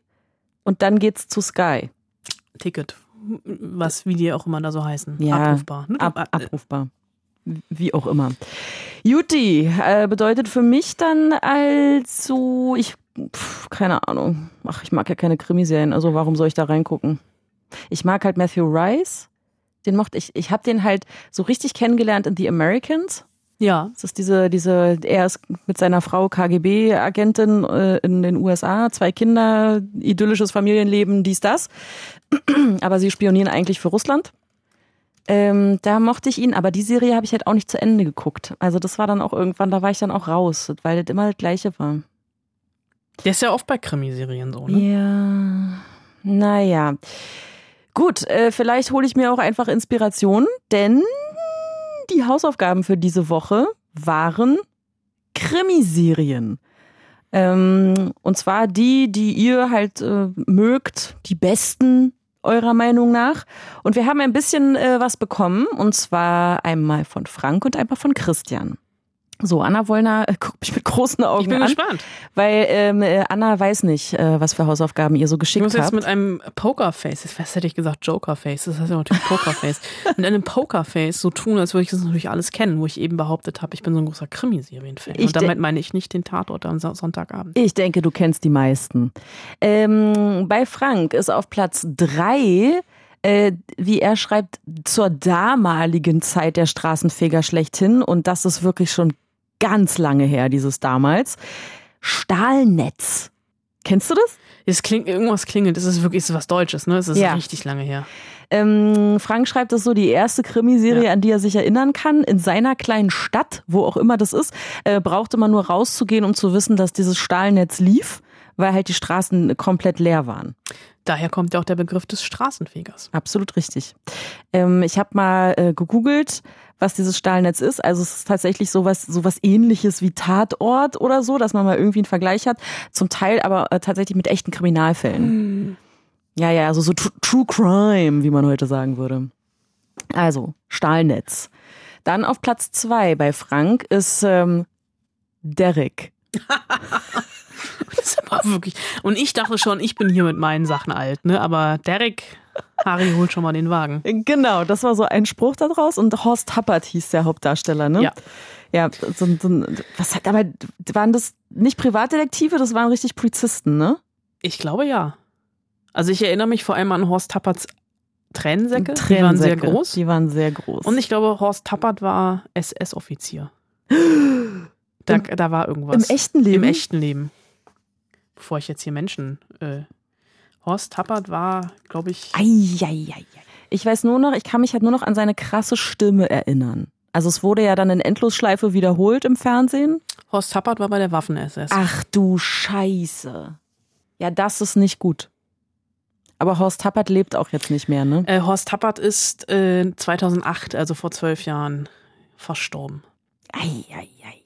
Und dann geht's zu Sky. Ticket. Was, wie die auch immer da so heißen. Ja, abrufbar. Ne? Ab, abrufbar. Wie auch immer. Juti äh, bedeutet für mich dann also, ich pf, keine Ahnung. Ach, ich mag ja keine Krimiserien, also warum soll ich da reingucken? Ich mag halt Matthew Rice. Den mochte ich. Ich habe den halt so richtig kennengelernt in The Americans. Ja. Das ist diese, diese, er ist mit seiner Frau KGB-Agentin äh, in den USA, zwei Kinder, idyllisches Familienleben, dies, das. aber sie spionieren eigentlich für Russland. Ähm, da mochte ich ihn, aber die Serie habe ich halt auch nicht zu Ende geguckt. Also das war dann auch irgendwann, da war ich dann auch raus, weil das immer das Gleiche war. Der ist ja oft bei Krimiserien so, ne? Ja. Naja. Gut, äh, vielleicht hole ich mir auch einfach Inspiration, denn die Hausaufgaben für diese Woche waren Krimiserien. Ähm, und zwar die, die ihr halt äh, mögt, die besten eurer Meinung nach. Und wir haben ein bisschen äh, was bekommen, und zwar einmal von Frank und einmal von Christian. So, Anna Wollner äh, guckt mich mit großen Augen Ich bin an, gespannt. weil ähm, äh, Anna weiß nicht, äh, was für Hausaufgaben ihr so Ich geschickt muss jetzt habt. mit einem Pokerface, was hätte ich gesagt, Jokerface, das heißt ja natürlich Pokerface, mit einem Pokerface so tun, als würde ich das natürlich alles kennen, wo ich eben behauptet habe, ich bin so ein großer Krimiserien-Fan. Und damit meine ich nicht den Tatort am Sonntagabend. Ich denke, du kennst die meisten. Ähm, bei Frank ist auf Platz drei, äh, wie er schreibt, zur damaligen Zeit der Straßenfeger schlechthin. Und das ist wirklich schon ganz lange her, dieses damals. Stahlnetz. Kennst du das? Es klingt, irgendwas klingelt, das ist wirklich das ist was Deutsches, ne? Es ist Ja. richtig lange her. Ähm, Frank schreibt das so, die erste Krimiserie, Ja. an die er sich erinnern kann, in seiner kleinen Stadt, wo auch immer das ist, äh, brauchte man nur rauszugehen, um zu wissen, dass dieses Stahlnetz lief, weil halt die Straßen komplett leer waren. Daher kommt ja auch der Begriff des Straßenfegers. Absolut richtig. Ähm, ich habe mal äh, gegoogelt, was dieses Stahlnetz ist. Also es ist tatsächlich sowas, sowas ähnliches wie Tatort oder so, dass man mal irgendwie einen Vergleich hat. Zum Teil aber äh, tatsächlich mit echten Kriminalfällen. Ja, ja, also so Tr True Crime, wie man heute sagen würde. Also, Stahlnetz. Dann auf Platz zwei bei Frank ist ähm, Derek. Das ist aber wirklich. Und ich dachte schon, ich bin hier mit meinen Sachen alt, ne? Aber Derek, Harry holt schon mal den Wagen. Genau, das war so ein Spruch da draus und Horst Tappert hieß der Hauptdarsteller, ne? Ja. Ja, so, ein- so, was hat, aber waren das nicht Privatdetektive, das waren richtig Polizisten, ne? Ich glaube ja. Also ich erinnere mich vor allem an Horst Tapperts Tränensäcke. Die waren sehr Tränensäcke. groß. Die waren sehr groß. Und ich glaube, Horst Tappert war SS-Offizier. Da, Im- da war irgendwas. Im echten Leben? Im echten Leben. Bevor ich jetzt hier Menschen. Äh, Horst Tappert war, glaube ich. Eieiei. Ich weiß nur noch, ich kann mich halt nur noch an seine krasse Stimme erinnern. Also es wurde ja dann in Endlosschleife wiederholt im Fernsehen. Horst Tappert war bei der Waffen-SS. Ach du Scheiße. Ja, das ist nicht gut. Aber Horst Tappert lebt auch jetzt nicht mehr, ne? Äh, Horst Tappert ist äh, 2008, also vor zwölf Jahren, verstorben. Eieiei.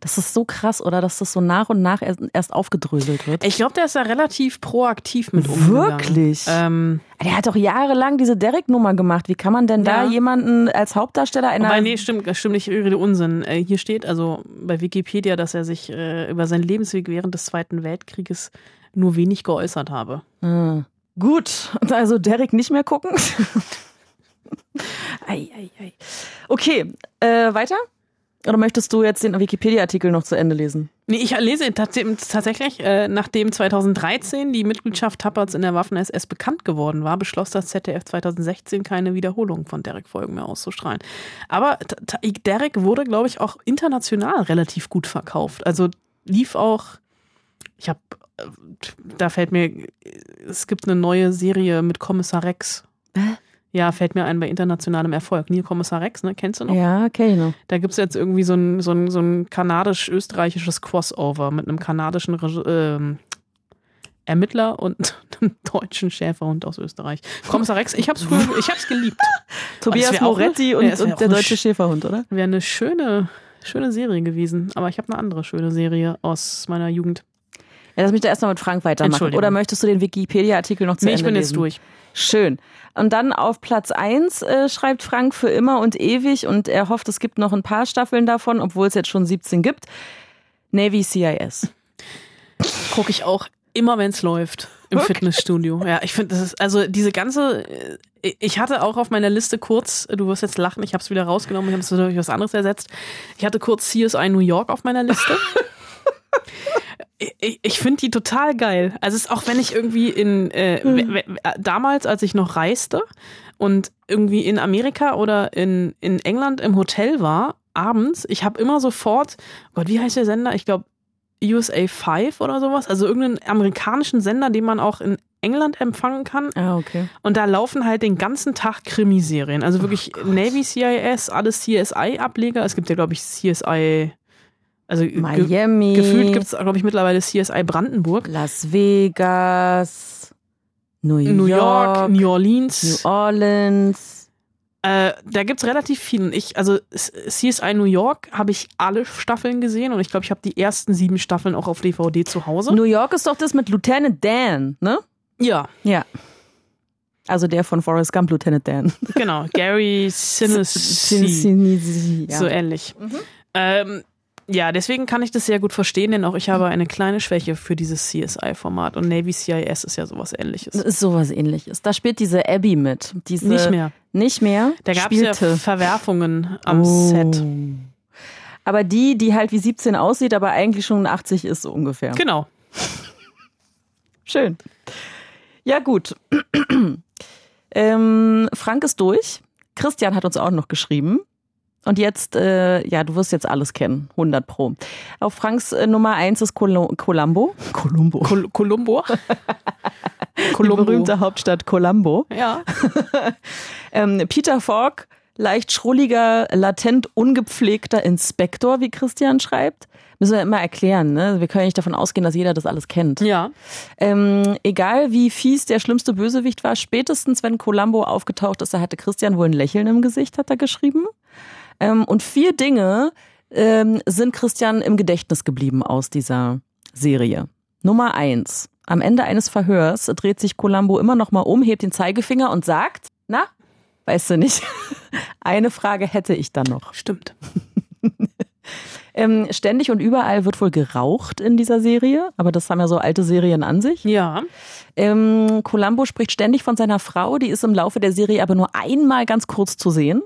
Das ist so krass, oder? Dass das so nach und nach erst, erst aufgedröselt wird. Ich glaube, der ist da relativ proaktiv mit umgegangen. Wirklich? Ähm, Der hat doch jahrelang diese Derek-Nummer gemacht. Wie kann man denn da Ja. jemanden als Hauptdarsteller einer. Wobei, nee, stimmt, stimmt, ich rede Unsinn. Äh, hier steht also bei Wikipedia, dass er sich äh, über seinen Lebensweg während des Zweiten Weltkrieges nur wenig geäußert habe. Ah. Gut, also Derek nicht mehr gucken. ei, ei, ei. Okay, äh, weiter? Oder möchtest du jetzt den Wikipedia-Artikel noch zu Ende lesen? Nee, ich lese tats tatsächlich, äh, nachdem 2013 die Mitgliedschaft Tapperts in der Waffen-SS bekannt geworden war, beschloss das ZDF 2016 keine Wiederholung von Derek-Folgen mehr auszustrahlen. Aber Derek wurde, glaube ich, auch international relativ gut verkauft. Also lief auch, ich habe, da fällt mir, es gibt eine neue Serie mit Kommissar Rex. Ja, fällt mir ein bei internationalem Erfolg. Neil Kommissar Rex, ne? Kennst du noch? Ja, okay, noch. Da gibt's jetzt irgendwie so ein, so ein, so ein kanadisch-österreichisches Crossover mit einem kanadischen ähm, Ermittler und einem deutschen Schäferhund aus Österreich. Kommissar Rex, ich hab's früher, ich hab's geliebt. Tobias Moretti eine- und, es und der deutsche sch- Schäferhund, oder? Wäre eine schöne, schöne Serie gewesen. Aber ich habe eine andere schöne Serie aus meiner Jugend. Ja, lass mich da erstmal mit Frank weitermachen. Oder möchtest du den Wikipedia-Artikel noch zu Nee, Ende ich bin lesen? jetzt durch. Schön. Und dann auf Platz eins äh, schreibt Frank für immer und ewig und er hofft, es gibt noch ein paar Staffeln davon, obwohl es jetzt schon 17 gibt. Navy CIS. Gucke ich auch immer, wenn's läuft. Im Wirklich? Fitnessstudio. Ja, ich finde, das ist, also diese ganze, äh, ich hatte auch auf meiner Liste kurz, du wirst jetzt lachen, ich habe es wieder rausgenommen, ich habe es durch was anderes ersetzt. Ich hatte kurz CSI New York auf meiner Liste. ich ich finde die total geil. Also es ist auch wenn ich irgendwie in äh, Hm. w- damals, als ich noch reiste und irgendwie in Amerika oder in, in England im Hotel war, abends, ich habe immer sofort, oh Gott, wie heißt der Sender? Ich glaube USA 5 oder sowas, also irgendeinen amerikanischen Sender, den man auch in England empfangen kann. Ah, okay. Und da laufen halt den ganzen Tag Krimiserien. Also wirklich Navy CIS, alles CSI-Ableger. Es gibt ja, glaube ich, CSI, also ge- Miami. gefühlt gibt es, glaube ich, mittlerweile CSI Brandenburg. Las Vegas. New York. New York, New Orleans. New Orleans. Äh, da gibt's relativ viel. Und ich, also CSI New York habe ich alle Staffeln gesehen und ich glaube, ich habe die ersten sieben Staffeln auch auf DVD zu Hause. New York ist doch das mit Lieutenant Dan, ne? ja, Ja. Also der von Forrest Gump, Lieutenant Dan. genau. Gary Sinise. Sinise, ja. So ähnlich. Ähm, Ja, deswegen kann ich das sehr gut verstehen, denn auch ich habe eine kleine Schwäche für dieses CSI-Format und Navy CIS ist ja sowas ähnliches. Das ist sowas ähnliches. Da spielt diese Abby mit. Diese, Nicht mehr. Nicht mehr? Da gab es ja. Verwerfungen am Oh. Set. Aber die, die halt wie 17 aussieht, aber eigentlich schon 80 ist so ungefähr. Genau. Schön. Ja, gut. ähm, Frank ist durch. Christian hat uns auch noch geschrieben. Und jetzt, äh, ja, du wirst jetzt alles kennen. 100 Pro. Auf Franks äh, Nummer 1 ist Colo Colombo. Colombo. Col Columbo. Die berühmte Hauptstadt Colombo. Ja. Ähm, Peter Falk, leicht schrulliger, latent ungepflegter Inspektor, wie Christian schreibt. Müssen wir immer erklären, ne? Wir können ja nicht davon ausgehen, dass jeder das alles kennt. Ja. Ähm, egal wie fies der schlimmste Bösewicht war, spätestens wenn Columbo aufgetaucht ist, da hatte Christian wohl ein Lächeln im Gesicht, hat er geschrieben. Ähm, und vier Dinge ähm, sind Christian im Gedächtnis geblieben aus dieser Serie. Nummer eins. Am Ende eines Verhörs dreht sich Columbo immer noch mal um, hebt den Zeigefinger und sagt, na, weißt du nicht, eine Frage hätte ich dann noch. Stimmt. Ähm, ständig und überall wird wohl geraucht in dieser Serie, aber das haben ja so alte Serien an sich. Ja. Ähm, Columbo spricht ständig von seiner Frau, die ist im Laufe der Serie aber nur einmal ganz kurz zu sehen.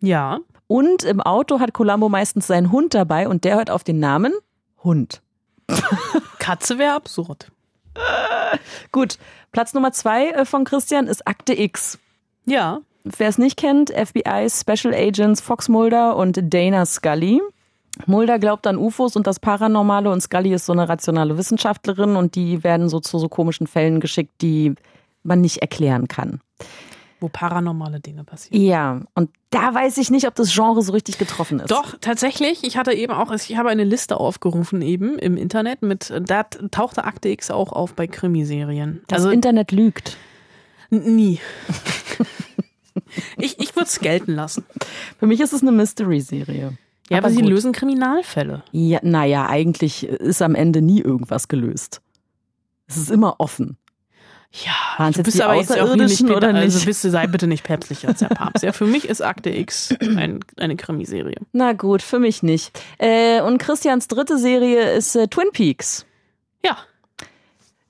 Ja. Und im Auto hat Columbo meistens seinen Hund dabei und der hört auf den Namen Hund. Katze wäre absurd. Gut, Platz Nummer zwei äh, von Christian ist Akte X. Ja. Wer es nicht kennt, FBI Special Agents Fox Mulder und Dana Scully. Mulder glaubt an UFOs und das Paranormale und Scully ist so eine rationale Wissenschaftlerin und die werden so zu so komischen Fällen geschickt, die man nicht erklären kann. Wo paranormale Dinge passieren. Ja, und da weiß ich nicht, ob das Genre so richtig getroffen ist. Doch, tatsächlich. Ich hatte eben auch, ich habe eine Liste aufgerufen eben im Internet mit, da tauchte Akte X auch auf bei Krimiserien. Das Internet lügt. nie. ich ich würde es gelten lassen. Für mich ist es eine Mystery-Serie. Ja, aber, sie gut. lösen Kriminalfälle. Ja, naja, eigentlich ist am Ende nie irgendwas gelöst. Es ist immer offen. Ja, Waren's du bist aber Außerirdischen oder also nicht? bist du, sei bitte nicht päpstlicher als der Papst. Ja, für mich ist Akte X ein, eine Krimiserie. Na gut, für mich nicht. Äh, und Christians dritte Serie ist äh, Twin Peaks. Ja.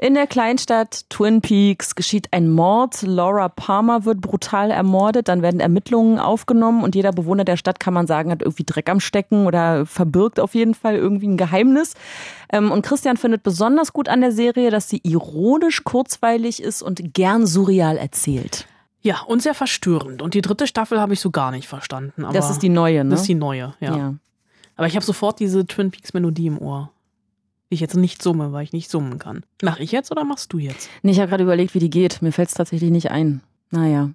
In der Kleinstadt Twin Peaks geschieht ein Mord. Laura Palmer wird brutal ermordet. Dann werden Ermittlungen aufgenommen und jeder Bewohner der Stadt, kann man sagen, hat irgendwie Dreck am Stecken oder verbirgt auf jeden Fall irgendwie ein Geheimnis. Ähm, und Christian findet besonders gut an der Serie, dass sie ironisch, kurzweilig ist und gern surreal erzählt. Ja, und sehr verstörend. Und die dritte Staffel habe ich so gar nicht verstanden. Aber Das ist die neue, ne? Das ist die neue, ja. Ja. Aber ich habe sofort diese Twin Peaks Melodie im Ohr. Ich jetzt nicht summe, weil ich nicht summen kann. Mach ich jetzt oder machst du jetzt? Nee, ich habe gerade überlegt, wie die geht. Mir fällt es tatsächlich nicht ein. Naja,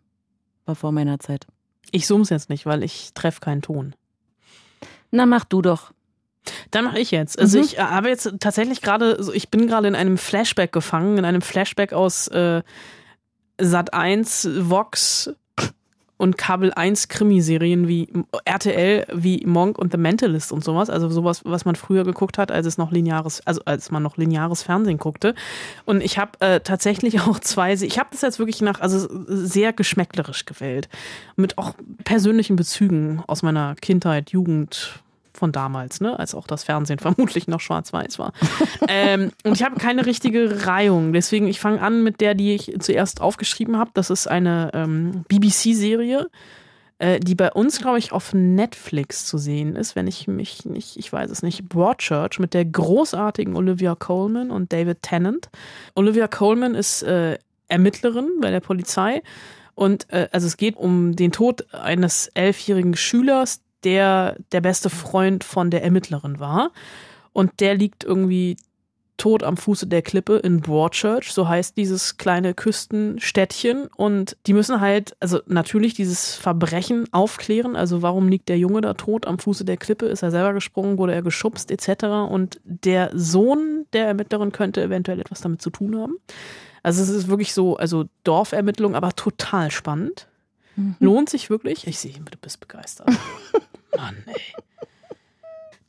war vor meiner Zeit. Ich summ's jetzt nicht, weil ich treffe keinen Ton. Na, mach du doch. Dann mache ich jetzt. Also Mhm. ich äh, habe jetzt tatsächlich gerade, ich bin gerade in einem Flashback gefangen, in einem Flashback aus äh, Sat 1, Vox und Kabel 1 Krimiserien wie RTL, wie Monk und The Mentalist und sowas. Also sowas, was man früher geguckt hat, als es noch lineares, also als man noch lineares Fernsehen guckte. Und ich habe äh, tatsächlich auch zwei, ich habe das jetzt wirklich nach, also sehr geschmäcklerisch gewählt. Mit auch persönlichen Bezügen aus meiner Kindheit, Jugend, von damals, ne, als auch das Fernsehen vermutlich noch schwarz-weiß war. ähm, und ich habe keine richtige Reihung, deswegen ich fange an mit der, die ich zuerst aufgeschrieben habe. Das ist eine ähm, BBC-Serie, äh, die bei uns, glaube ich, auf Netflix zu sehen ist, wenn ich mich nicht, ich weiß es nicht, Broadchurch mit der großartigen Olivia Coleman und David Tennant. Olivia Coleman ist äh, Ermittlerin bei der Polizei und äh, also es geht um den Tod eines elfjährigen Schülers, der der beste Freund von der Ermittlerin war. Und der liegt irgendwie tot am Fuße der Klippe in Broadchurch, so heißt dieses kleine Küstenstädtchen. Und die müssen halt, also natürlich dieses Verbrechen aufklären. Also warum liegt der Junge da tot am Fuße der Klippe? Ist er selber gesprungen? Wurde er geschubst? Etc. Und der Sohn der Ermittlerin könnte eventuell etwas damit zu tun haben. Also es ist wirklich so, also Dorfermittlung, aber total spannend. Lohnt sich wirklich. Ich sehe, du bist begeistert. Mann, ey.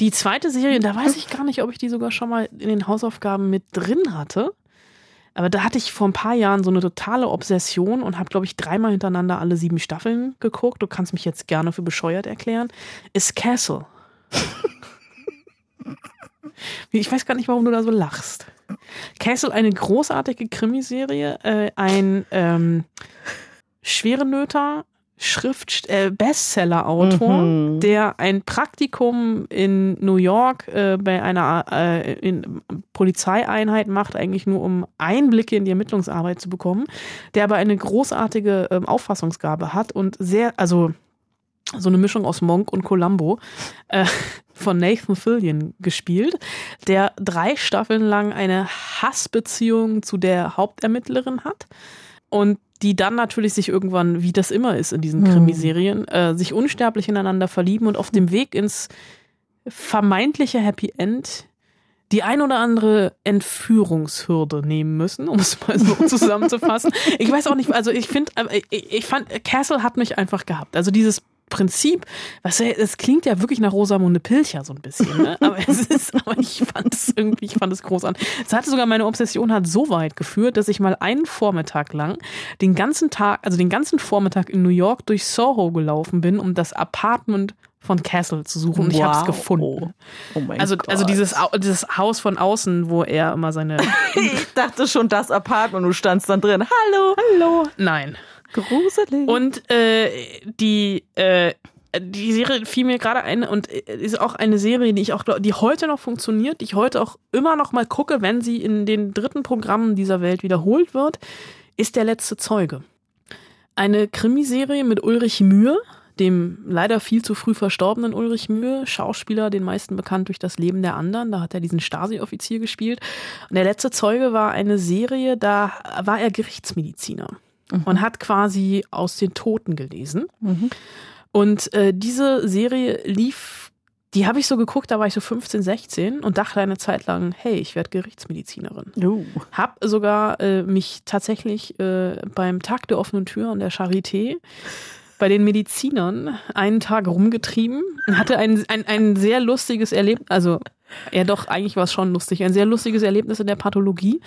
Die zweite Serie, da weiß ich gar nicht, ob ich die sogar schon mal in den Hausaufgaben mit drin hatte. Aber da hatte ich vor ein paar Jahren so eine totale Obsession und habe, glaube ich, dreimal hintereinander alle sieben Staffeln geguckt. Du kannst mich jetzt gerne für bescheuert erklären. Ist Castle. Ich weiß gar nicht, warum du da so lachst. Castle, eine großartige Krimiserie, äh, ein ähm, Schwerenöter, Schrift, äh, Bestseller-Autor, Mhm. der ein Praktikum in New York äh, bei einer äh, in Polizeieinheit macht, eigentlich nur um Einblicke in die Ermittlungsarbeit zu bekommen, der aber eine großartige ähm, Auffassungsgabe hat und sehr, also so eine Mischung aus Monk und Columbo äh, von Nathan Fillion gespielt, der drei Staffeln lang eine Hassbeziehung zu der Hauptermittlerin hat und die dann natürlich sich irgendwann, wie das immer ist in diesen Hm. Krimiserien, äh, sich unsterblich ineinander verlieben und auf dem Weg ins vermeintliche Happy End die ein oder andere Entführungshürde nehmen müssen, um es mal so zusammenzufassen. Ich weiß auch nicht, also ich finde, ich, ich fand, Castle hat mich einfach gehabt. Also dieses Prinzip, was es klingt ja wirklich nach Rosamunde Pilcher so ein bisschen, ne? aber es ist, aber ich fand es irgendwie, ich fand es großartig. Es hatte sogar meine Obsession hat so weit geführt, dass ich mal einen Vormittag lang den ganzen Tag, also den ganzen Vormittag in New York durch Soho gelaufen bin, um das Apartment von Castle zu suchen und ich habe es Wow. gefunden. Oh mein Also, Gott. also dieses, dieses Haus von außen, wo er immer seine. ich dachte schon, das Apartment, du standst dann drin. Hallo. Hallo. Nein. Gruselig. Und äh, die, äh, die Serie fiel mir gerade ein und äh, ist auch eine Serie, die ich auch die heute noch funktioniert, die ich heute auch immer noch mal gucke, wenn sie in den dritten Programmen dieser Welt wiederholt wird, ist der letzte Zeuge. Eine Krimiserie mit Ulrich Mühe, dem leider viel zu früh verstorbenen Ulrich Mühe, Schauspieler, den meisten bekannt durch das Leben der anderen. Da hat er diesen Stasi-Offizier gespielt. Und der letzte Zeuge war eine Serie, da war er Gerichtsmediziner und hat quasi aus den Toten gelesen. Und äh, diese Serie lief, die habe ich so geguckt, da war ich so 15, 16 und dachte eine Zeit lang, hey, ich werde Gerichtsmedizinerin. Uh. Hab sogar äh, mich tatsächlich äh, beim Tag der offenen Tür an der Charité bei den Medizinern einen Tag rumgetrieben und hatte ein, ein, ein sehr lustiges Erlebnis, also ja doch, eigentlich war es schon lustig, ein sehr lustiges Erlebnis in der Pathologie.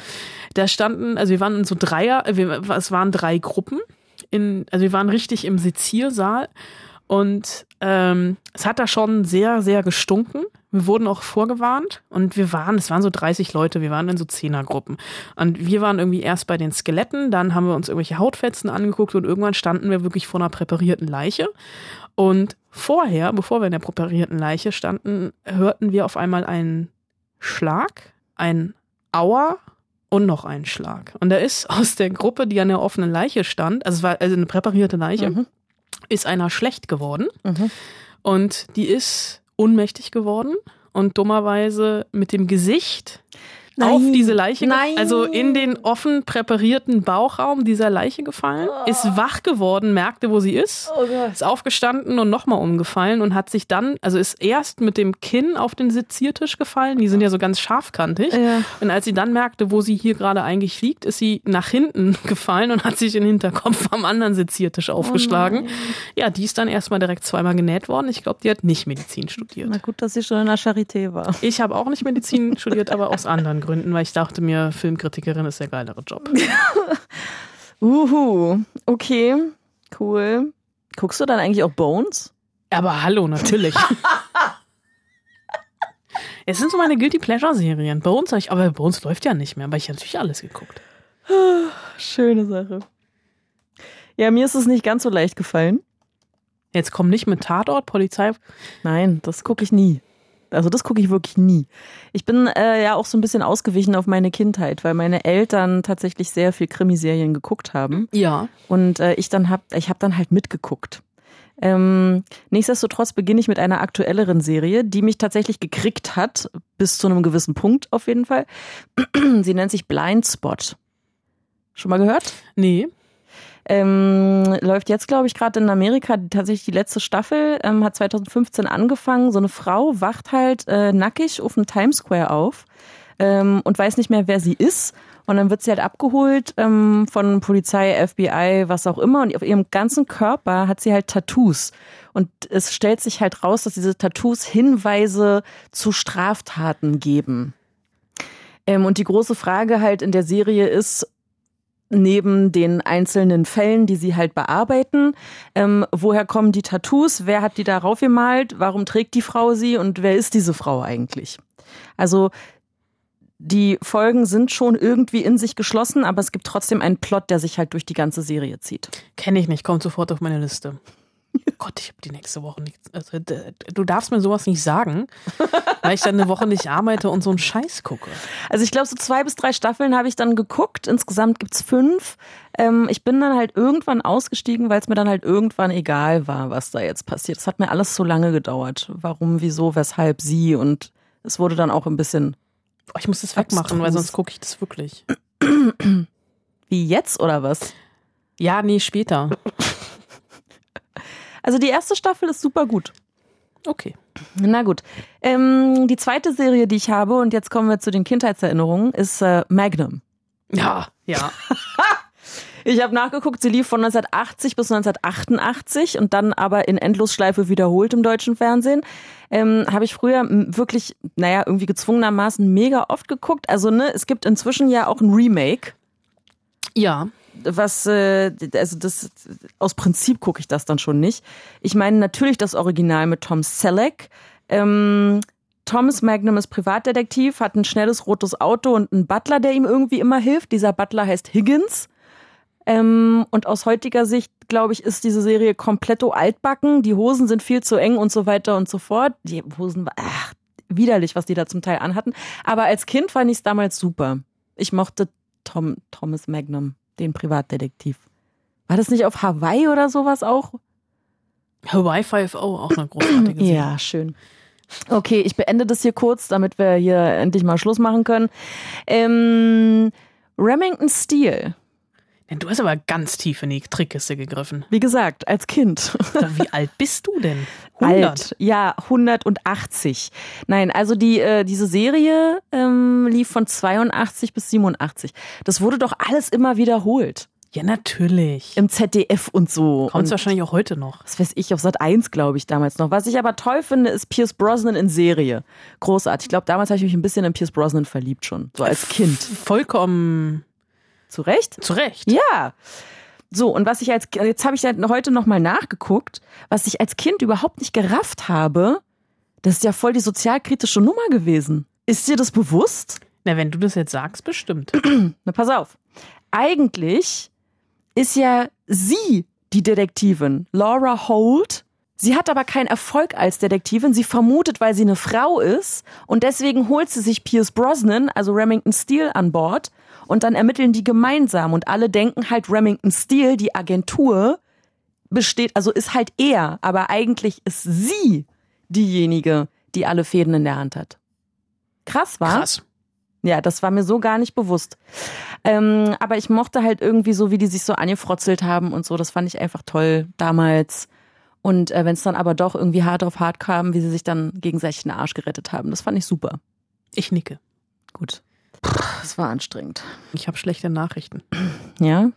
Da standen, also wir waren in so Dreier, wir, es waren drei Gruppen, in, also wir waren richtig im Seziersaal und ähm, es hat da schon sehr, sehr gestunken. Wir wurden auch vorgewarnt und wir waren, es waren so 30 Leute, wir waren in so Zehnergruppen. Und wir waren irgendwie erst bei den Skeletten, dann haben wir uns irgendwelche Hautfetzen angeguckt und irgendwann standen wir wirklich vor einer präparierten Leiche. Und vorher, bevor wir in der präparierten Leiche standen, hörten wir auf einmal einen Schlag, ein Aua und noch einen Schlag. Und da ist aus der Gruppe, die an der offenen Leiche stand, also es war also eine präparierte Leiche, Mhm. ist einer schlecht geworden. Mhm. Und die ist ohnmächtig geworden und dummerweise mit dem Gesicht auf Nein. diese Leiche, Nein. also in den offen präparierten Bauchraum dieser Leiche gefallen, ist wach geworden, merkte, wo sie ist, Oh ist aufgestanden und nochmal umgefallen und hat sich dann, also ist erst mit dem Kinn auf den Seziertisch gefallen, die sind ja so ganz scharfkantig. Ja. Und als sie dann merkte, wo sie hier gerade eigentlich liegt, ist sie nach hinten gefallen und hat sich den Hinterkopf am anderen Seziertisch aufgeschlagen. ja, die ist dann erstmal direkt zweimal genäht worden. Ich glaube, die hat nicht Medizin studiert. Na gut, dass sie schon in der Charité war. Ich habe auch nicht Medizin studiert, aber aus anderen Gründen, weil ich dachte mir, Filmkritikerin ist der geilere Job. Uhu. Okay. Cool. Guckst du dann eigentlich auch Bones? Aber hallo, natürlich. Es sind so meine Guilty Pleasure Serien. Bones, ich, aber Bones läuft ja nicht mehr, aber ich habe natürlich alles geguckt. Schöne Sache. Ja, mir ist es nicht ganz so leicht gefallen. Jetzt komm nicht mit Tatort, Polizei. Nein, das gucke ich nie. Also das gucke ich wirklich nie. Ich bin äh, ja auch so ein bisschen ausgewichen auf meine Kindheit, weil meine Eltern tatsächlich sehr viel Krimiserien geguckt haben Ja. und äh, ich dann hab, ich habe dann halt mitgeguckt. Ähm, nichtsdestotrotz beginne ich mit einer aktuelleren Serie, die mich tatsächlich gekriegt hat, bis zu einem gewissen Punkt auf jeden Fall. Sie nennt sich Blindspot. Schon mal gehört? Nee. Ähm, läuft jetzt, glaube ich, gerade in Amerika tatsächlich die letzte Staffel, ähm, hat 2015 angefangen. So eine Frau wacht halt äh, nackig auf dem Times Square auf ähm, und weiß nicht mehr, wer sie ist. Und dann wird sie halt abgeholt ähm, von Polizei, FBI, was auch immer. Und auf ihrem ganzen Körper hat sie halt Tattoos. Und es stellt sich halt raus, dass diese Tattoos Hinweise zu Straftaten geben. Ähm, und die große Frage halt in der Serie ist, neben den einzelnen Fällen, die sie halt bearbeiten. Ähm, woher kommen die Tattoos? Wer hat die darauf gemalt? Warum trägt die Frau sie? Und wer ist diese Frau eigentlich? Also die Folgen sind schon irgendwie in sich geschlossen, aber es gibt trotzdem einen Plot, der sich halt durch die ganze Serie zieht. Kenne ich nicht, kommt sofort auf meine Liste. Gott, ich habe die nächste Woche nichts. Also, du darfst mir sowas nicht sagen, weil ich dann eine Woche nicht arbeite und so einen Scheiß gucke. Also ich glaube, so zwei bis drei Staffeln habe ich dann geguckt. Insgesamt gibt's fünf. Ähm, ich bin dann halt irgendwann ausgestiegen, weil es mir dann halt irgendwann egal war, was da jetzt passiert. Es hat mir alles so lange gedauert. Warum, wieso, weshalb, sie. Und es wurde dann auch ein bisschen Oh, ich muss das wegmachen, weil Abstrus. sonst gucke ich das wirklich. wie jetzt oder was? Ja, nee, später. Also die erste Staffel ist super gut. Okay. Na gut. Ähm, die zweite Serie, die ich habe, und jetzt kommen wir zu den Kindheitserinnerungen, ist äh, Magnum. Ja, ja. Ich habe nachgeguckt, sie lief von 1980 bis 1988 und dann aber in Endlosschleife wiederholt im deutschen Fernsehen. Ähm, habe ich früher wirklich, naja, irgendwie gezwungenermaßen mega oft geguckt. Also ne, es gibt inzwischen ja auch ein Remake, Ja. Was, äh, also das, aus Prinzip gucke ich das dann schon nicht. Ich meine natürlich das Original mit Tom Selleck. Ähm, Thomas Magnum ist Privatdetektiv, hat ein schnelles rotes Auto und einen Butler, der ihm irgendwie immer hilft. Dieser Butler heißt Higgins. Ähm, und aus heutiger Sicht, glaube ich, ist diese Serie kompletto altbacken. Die Hosen sind viel zu eng und so weiter und so fort. Die Hosen, ach, widerlich, was die da zum Teil anhatten. Aber als Kind fand ich es damals super. Ich mochte Tom, Thomas Magnum, den Privatdetektiv. War das nicht auf Hawaii oder sowas auch? Hawaii 5 O, auch eine großartige Serie. Ja, schön. Okay, ich beende das hier kurz, damit wir hier endlich mal Schluss machen können. Ähm, Remington Steel. Du hast aber ganz tief in die Trickkiste gegriffen. Wie gesagt, als Kind. Wie alt bist du denn? 100. Alt. Ja, 180. Nein, also die äh, diese Serie ähm, lief von 82 bis 87. Das wurde doch alles immer wiederholt. Ja, natürlich. Im ZDF und so. Kommt wahrscheinlich auch heute noch. was weiß ich, auf Sat 1, glaube ich, damals noch. Was ich aber toll finde, ist Pierce Brosnan in Serie. Großartig. Ich glaube, damals habe ich mich ein bisschen in Pierce Brosnan verliebt schon. So als Kind. Vollkommen Zu Recht? zu Recht. Ja. So, und was ich als, jetzt habe ich heute nochmal nachgeguckt, was ich als Kind überhaupt nicht gerafft habe, das ist ja voll die sozialkritische Nummer gewesen. Ist dir das bewusst? Na, wenn du das jetzt sagst, bestimmt. Na, pass auf. Eigentlich ist ja sie die Detektivin, Laura Holt. Sie hat aber keinen Erfolg als Detektivin. Sie vermutet, weil sie eine Frau ist. Und deswegen holt sie sich Pierce Brosnan, also Remington Steele, an Bord. Und dann ermitteln die gemeinsam. Und alle denken halt, Remington Steele, die Agentur, besteht, also ist halt er. Aber eigentlich ist sie diejenige, die alle Fäden in der Hand hat. Krass, war? Krass. Ja, das war mir so gar nicht bewusst. Ähm, aber ich mochte halt irgendwie so, wie die sich so angefrotzelt haben und so. Das fand ich einfach toll damals. Und äh, wenn es dann aber doch irgendwie hart auf hart kam, wie sie sich dann gegenseitig den Arsch gerettet haben, das fand ich super. Ich nicke. Gut. Das war anstrengend. Ich habe schlechte Nachrichten. Ja?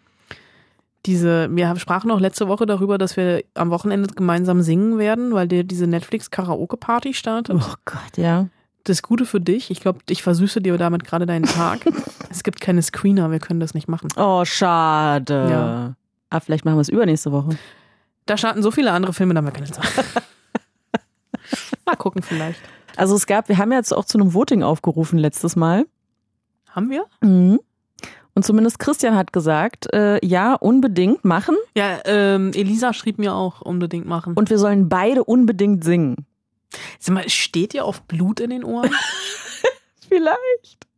Diese, wir sprachen auch letzte Woche darüber, dass wir am Wochenende gemeinsam singen werden, weil dir diese Netflix-Karaoke-Party startet. Oh Gott, ja. Das Gute für dich, ich glaube, ich versüße dir damit gerade deinen Tag. es gibt keine Screener, wir können das nicht machen. Oh, schade. Ja. Ah, vielleicht machen wir es übernächste Woche. Da starten so viele andere Filme, da haben wir keine Zeit. Mal gucken vielleicht. Also es gab, wir haben ja jetzt auch zu einem Voting aufgerufen letztes Mal. Haben wir? Mhm. Und zumindest Christian hat gesagt, äh, ja, unbedingt machen. Ja, ähm, Elisa schrieb mir auch unbedingt machen. Und wir sollen beide unbedingt singen. Sag mal, steht ihr auf Blut in den Ohren? Vielleicht.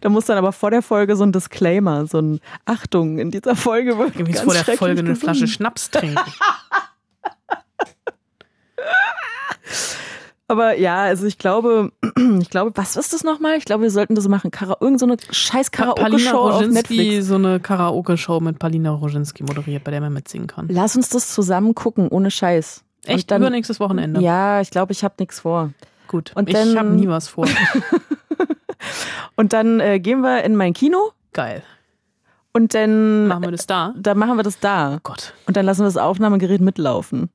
Da muss dann aber vor der Folge so ein Disclaimer, so ein Achtung, in dieser Folge wird ganz vor der Folge eine. Flasche Schnaps trinken. Aber ja, also ich glaube, ich glaube, was ist das nochmal? Ich glaube, wir sollten das machen. Kara irgend so eine scheiß Karaoke-Show auf Netflix. so eine Karaoke-Show mit Palina Roginski moderiert, bei der man mitsingen kann. Lass uns das zusammen gucken, ohne Scheiß. Echt? Und dann, Übernächstes Wochenende? Ja, ich glaube, ich habe nichts vor. Gut. Und ich habe nie was vor. Und dann äh, gehen wir in mein Kino Geil. und dann, Machen wir das da? dann machen wir das da. Gott. Und dann lassen wir das Aufnahmegerät mitlaufen.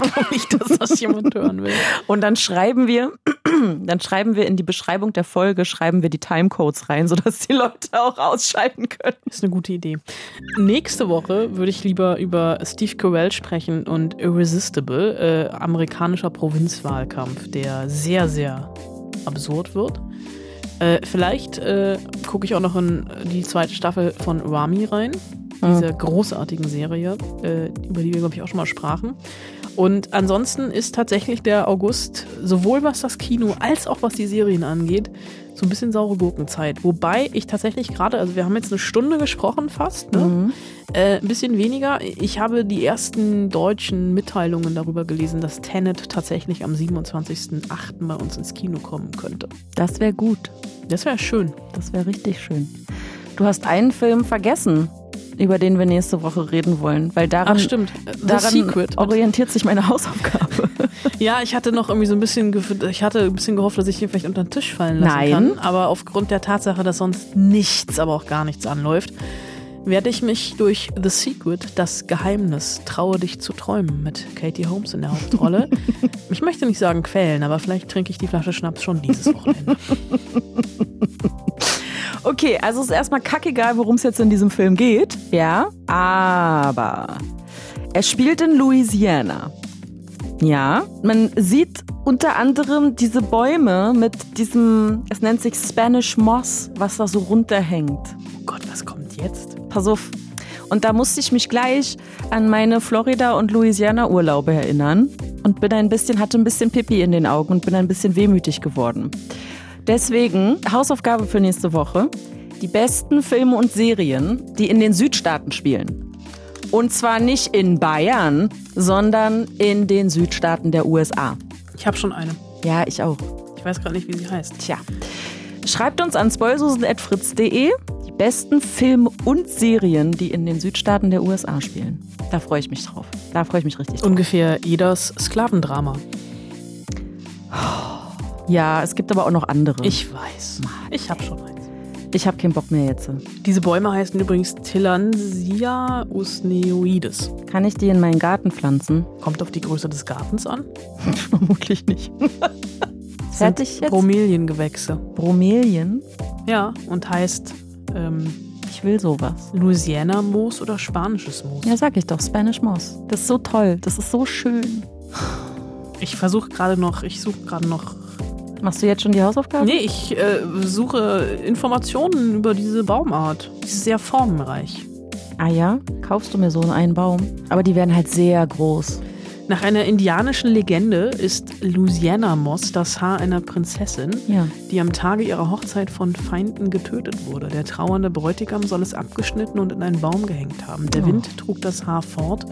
nicht, dass das jemand hören will. Und dann schreiben wir, dann schreiben wir in die Beschreibung der Folge, schreiben wir die Timecodes rein, sodass die Leute auch ausschalten können. Ist eine gute Idee. Nächste Woche würde ich lieber über Steve Carell sprechen und Irresistible, äh, amerikanischer Provinzwahlkampf, der sehr, sehr absurd wird. Äh, vielleicht äh, gucke ich auch noch in die zweite Staffel von Rami rein, dieser großartigen Serie, äh, über die wir, glaube ich, auch schon mal sprachen. Und ansonsten ist tatsächlich der August, sowohl was das Kino als auch was die Serien angeht, so ein bisschen saure Gurkenzeit. Wobei ich tatsächlich gerade, also wir haben jetzt eine Stunde gesprochen fast, ne? äh, ein bisschen weniger. Ich habe die ersten deutschen Mitteilungen darüber gelesen, dass Tenet tatsächlich am 27.08. bei uns ins Kino kommen könnte. Das wäre gut. Das wäre schön. Das wäre richtig schön. Du hast einen Film vergessen, über den wir nächste Woche reden wollen, weil daran, Ach stimmt, The daran Secret. orientiert sich meine Hausaufgabe. Ja, ich hatte noch irgendwie so ein bisschen, ich hatte ein bisschen gehofft, dass ich ihn vielleicht unter den Tisch fallen lassen Nein. kann. Aber aufgrund der Tatsache, dass sonst nichts, aber auch gar nichts anläuft, werde ich mich durch The Secret, das Geheimnis, traue dich zu träumen, mit Katie Holmes in der Hauptrolle. ich möchte nicht sagen quälen, aber vielleicht trinke ich die Flasche Schnaps schon dieses Wochenende. Okay, also es ist erstmal kackegal, worum es jetzt in diesem Film geht. Ja, aber er spielt in Louisiana. Ja, man sieht unter anderem diese Bäume mit diesem, es nennt sich Spanish Moss, was da so runterhängt. Oh Gott, was kommt jetzt? Pass auf. Und da musste ich mich gleich an meine Florida- und Louisiana-Urlaube erinnern und bin ein bisschen, hatte ein bisschen Pipi in den Augen und bin ein bisschen wehmütig geworden. Deswegen Hausaufgabe für nächste Woche. Die besten Filme und Serien, die in den Südstaaten spielen. Und zwar nicht in Bayern, sondern in den Südstaaten der USA. Ich habe schon eine. Ja, ich auch. Ich weiß gerade nicht, wie sie heißt. Tja. Schreibt uns an spoilsusen.fritz.de die besten Filme und Serien, die in den Südstaaten der USA spielen. Da freue ich mich drauf. Da freue ich mich richtig drauf. Ungefähr jedes Sklavendrama. Ja, es gibt aber auch noch andere. Ich weiß. Ich habe schon eins. ich habe keinen Bock mehr jetzt. Diese Bäume heißen übrigens Tillandsia usneoides. Kann ich die in meinen Garten pflanzen? Kommt auf die Größe des Gartens an. Vermutlich nicht. Fertig jetzt? Bromeliengewächse. Bromelien? Ja, und heißt ähm, Ich will sowas. Louisiana-Moos oder spanisches Moos. Ja, sag ich doch, Spanish Moss. Das ist so toll. Das ist so schön. Ich versuche gerade noch, ich suche gerade noch. Machst du jetzt schon die Hausaufgaben? Nee, ich äh, suche Informationen über diese Baumart. Die ist sehr formenreich. Ah ja? Kaufst du mir so einen Baum? Aber die werden halt sehr groß. Nach einer indianischen Legende ist Louisiana Moss das Haar einer Prinzessin, Ja. die am Tage ihrer Hochzeit von Feinden getötet wurde. Der trauernde Bräutigam soll es abgeschnitten und in einen Baum gehängt haben. Der Oh. Wind trug das Haar fort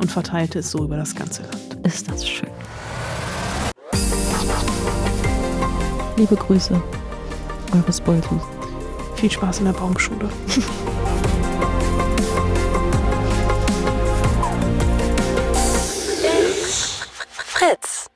und verteilte es so über das ganze Land. Ist das schön. liebe Grüße, Eure Spoilten. Viel Spaß in der Baumschule. Fritz.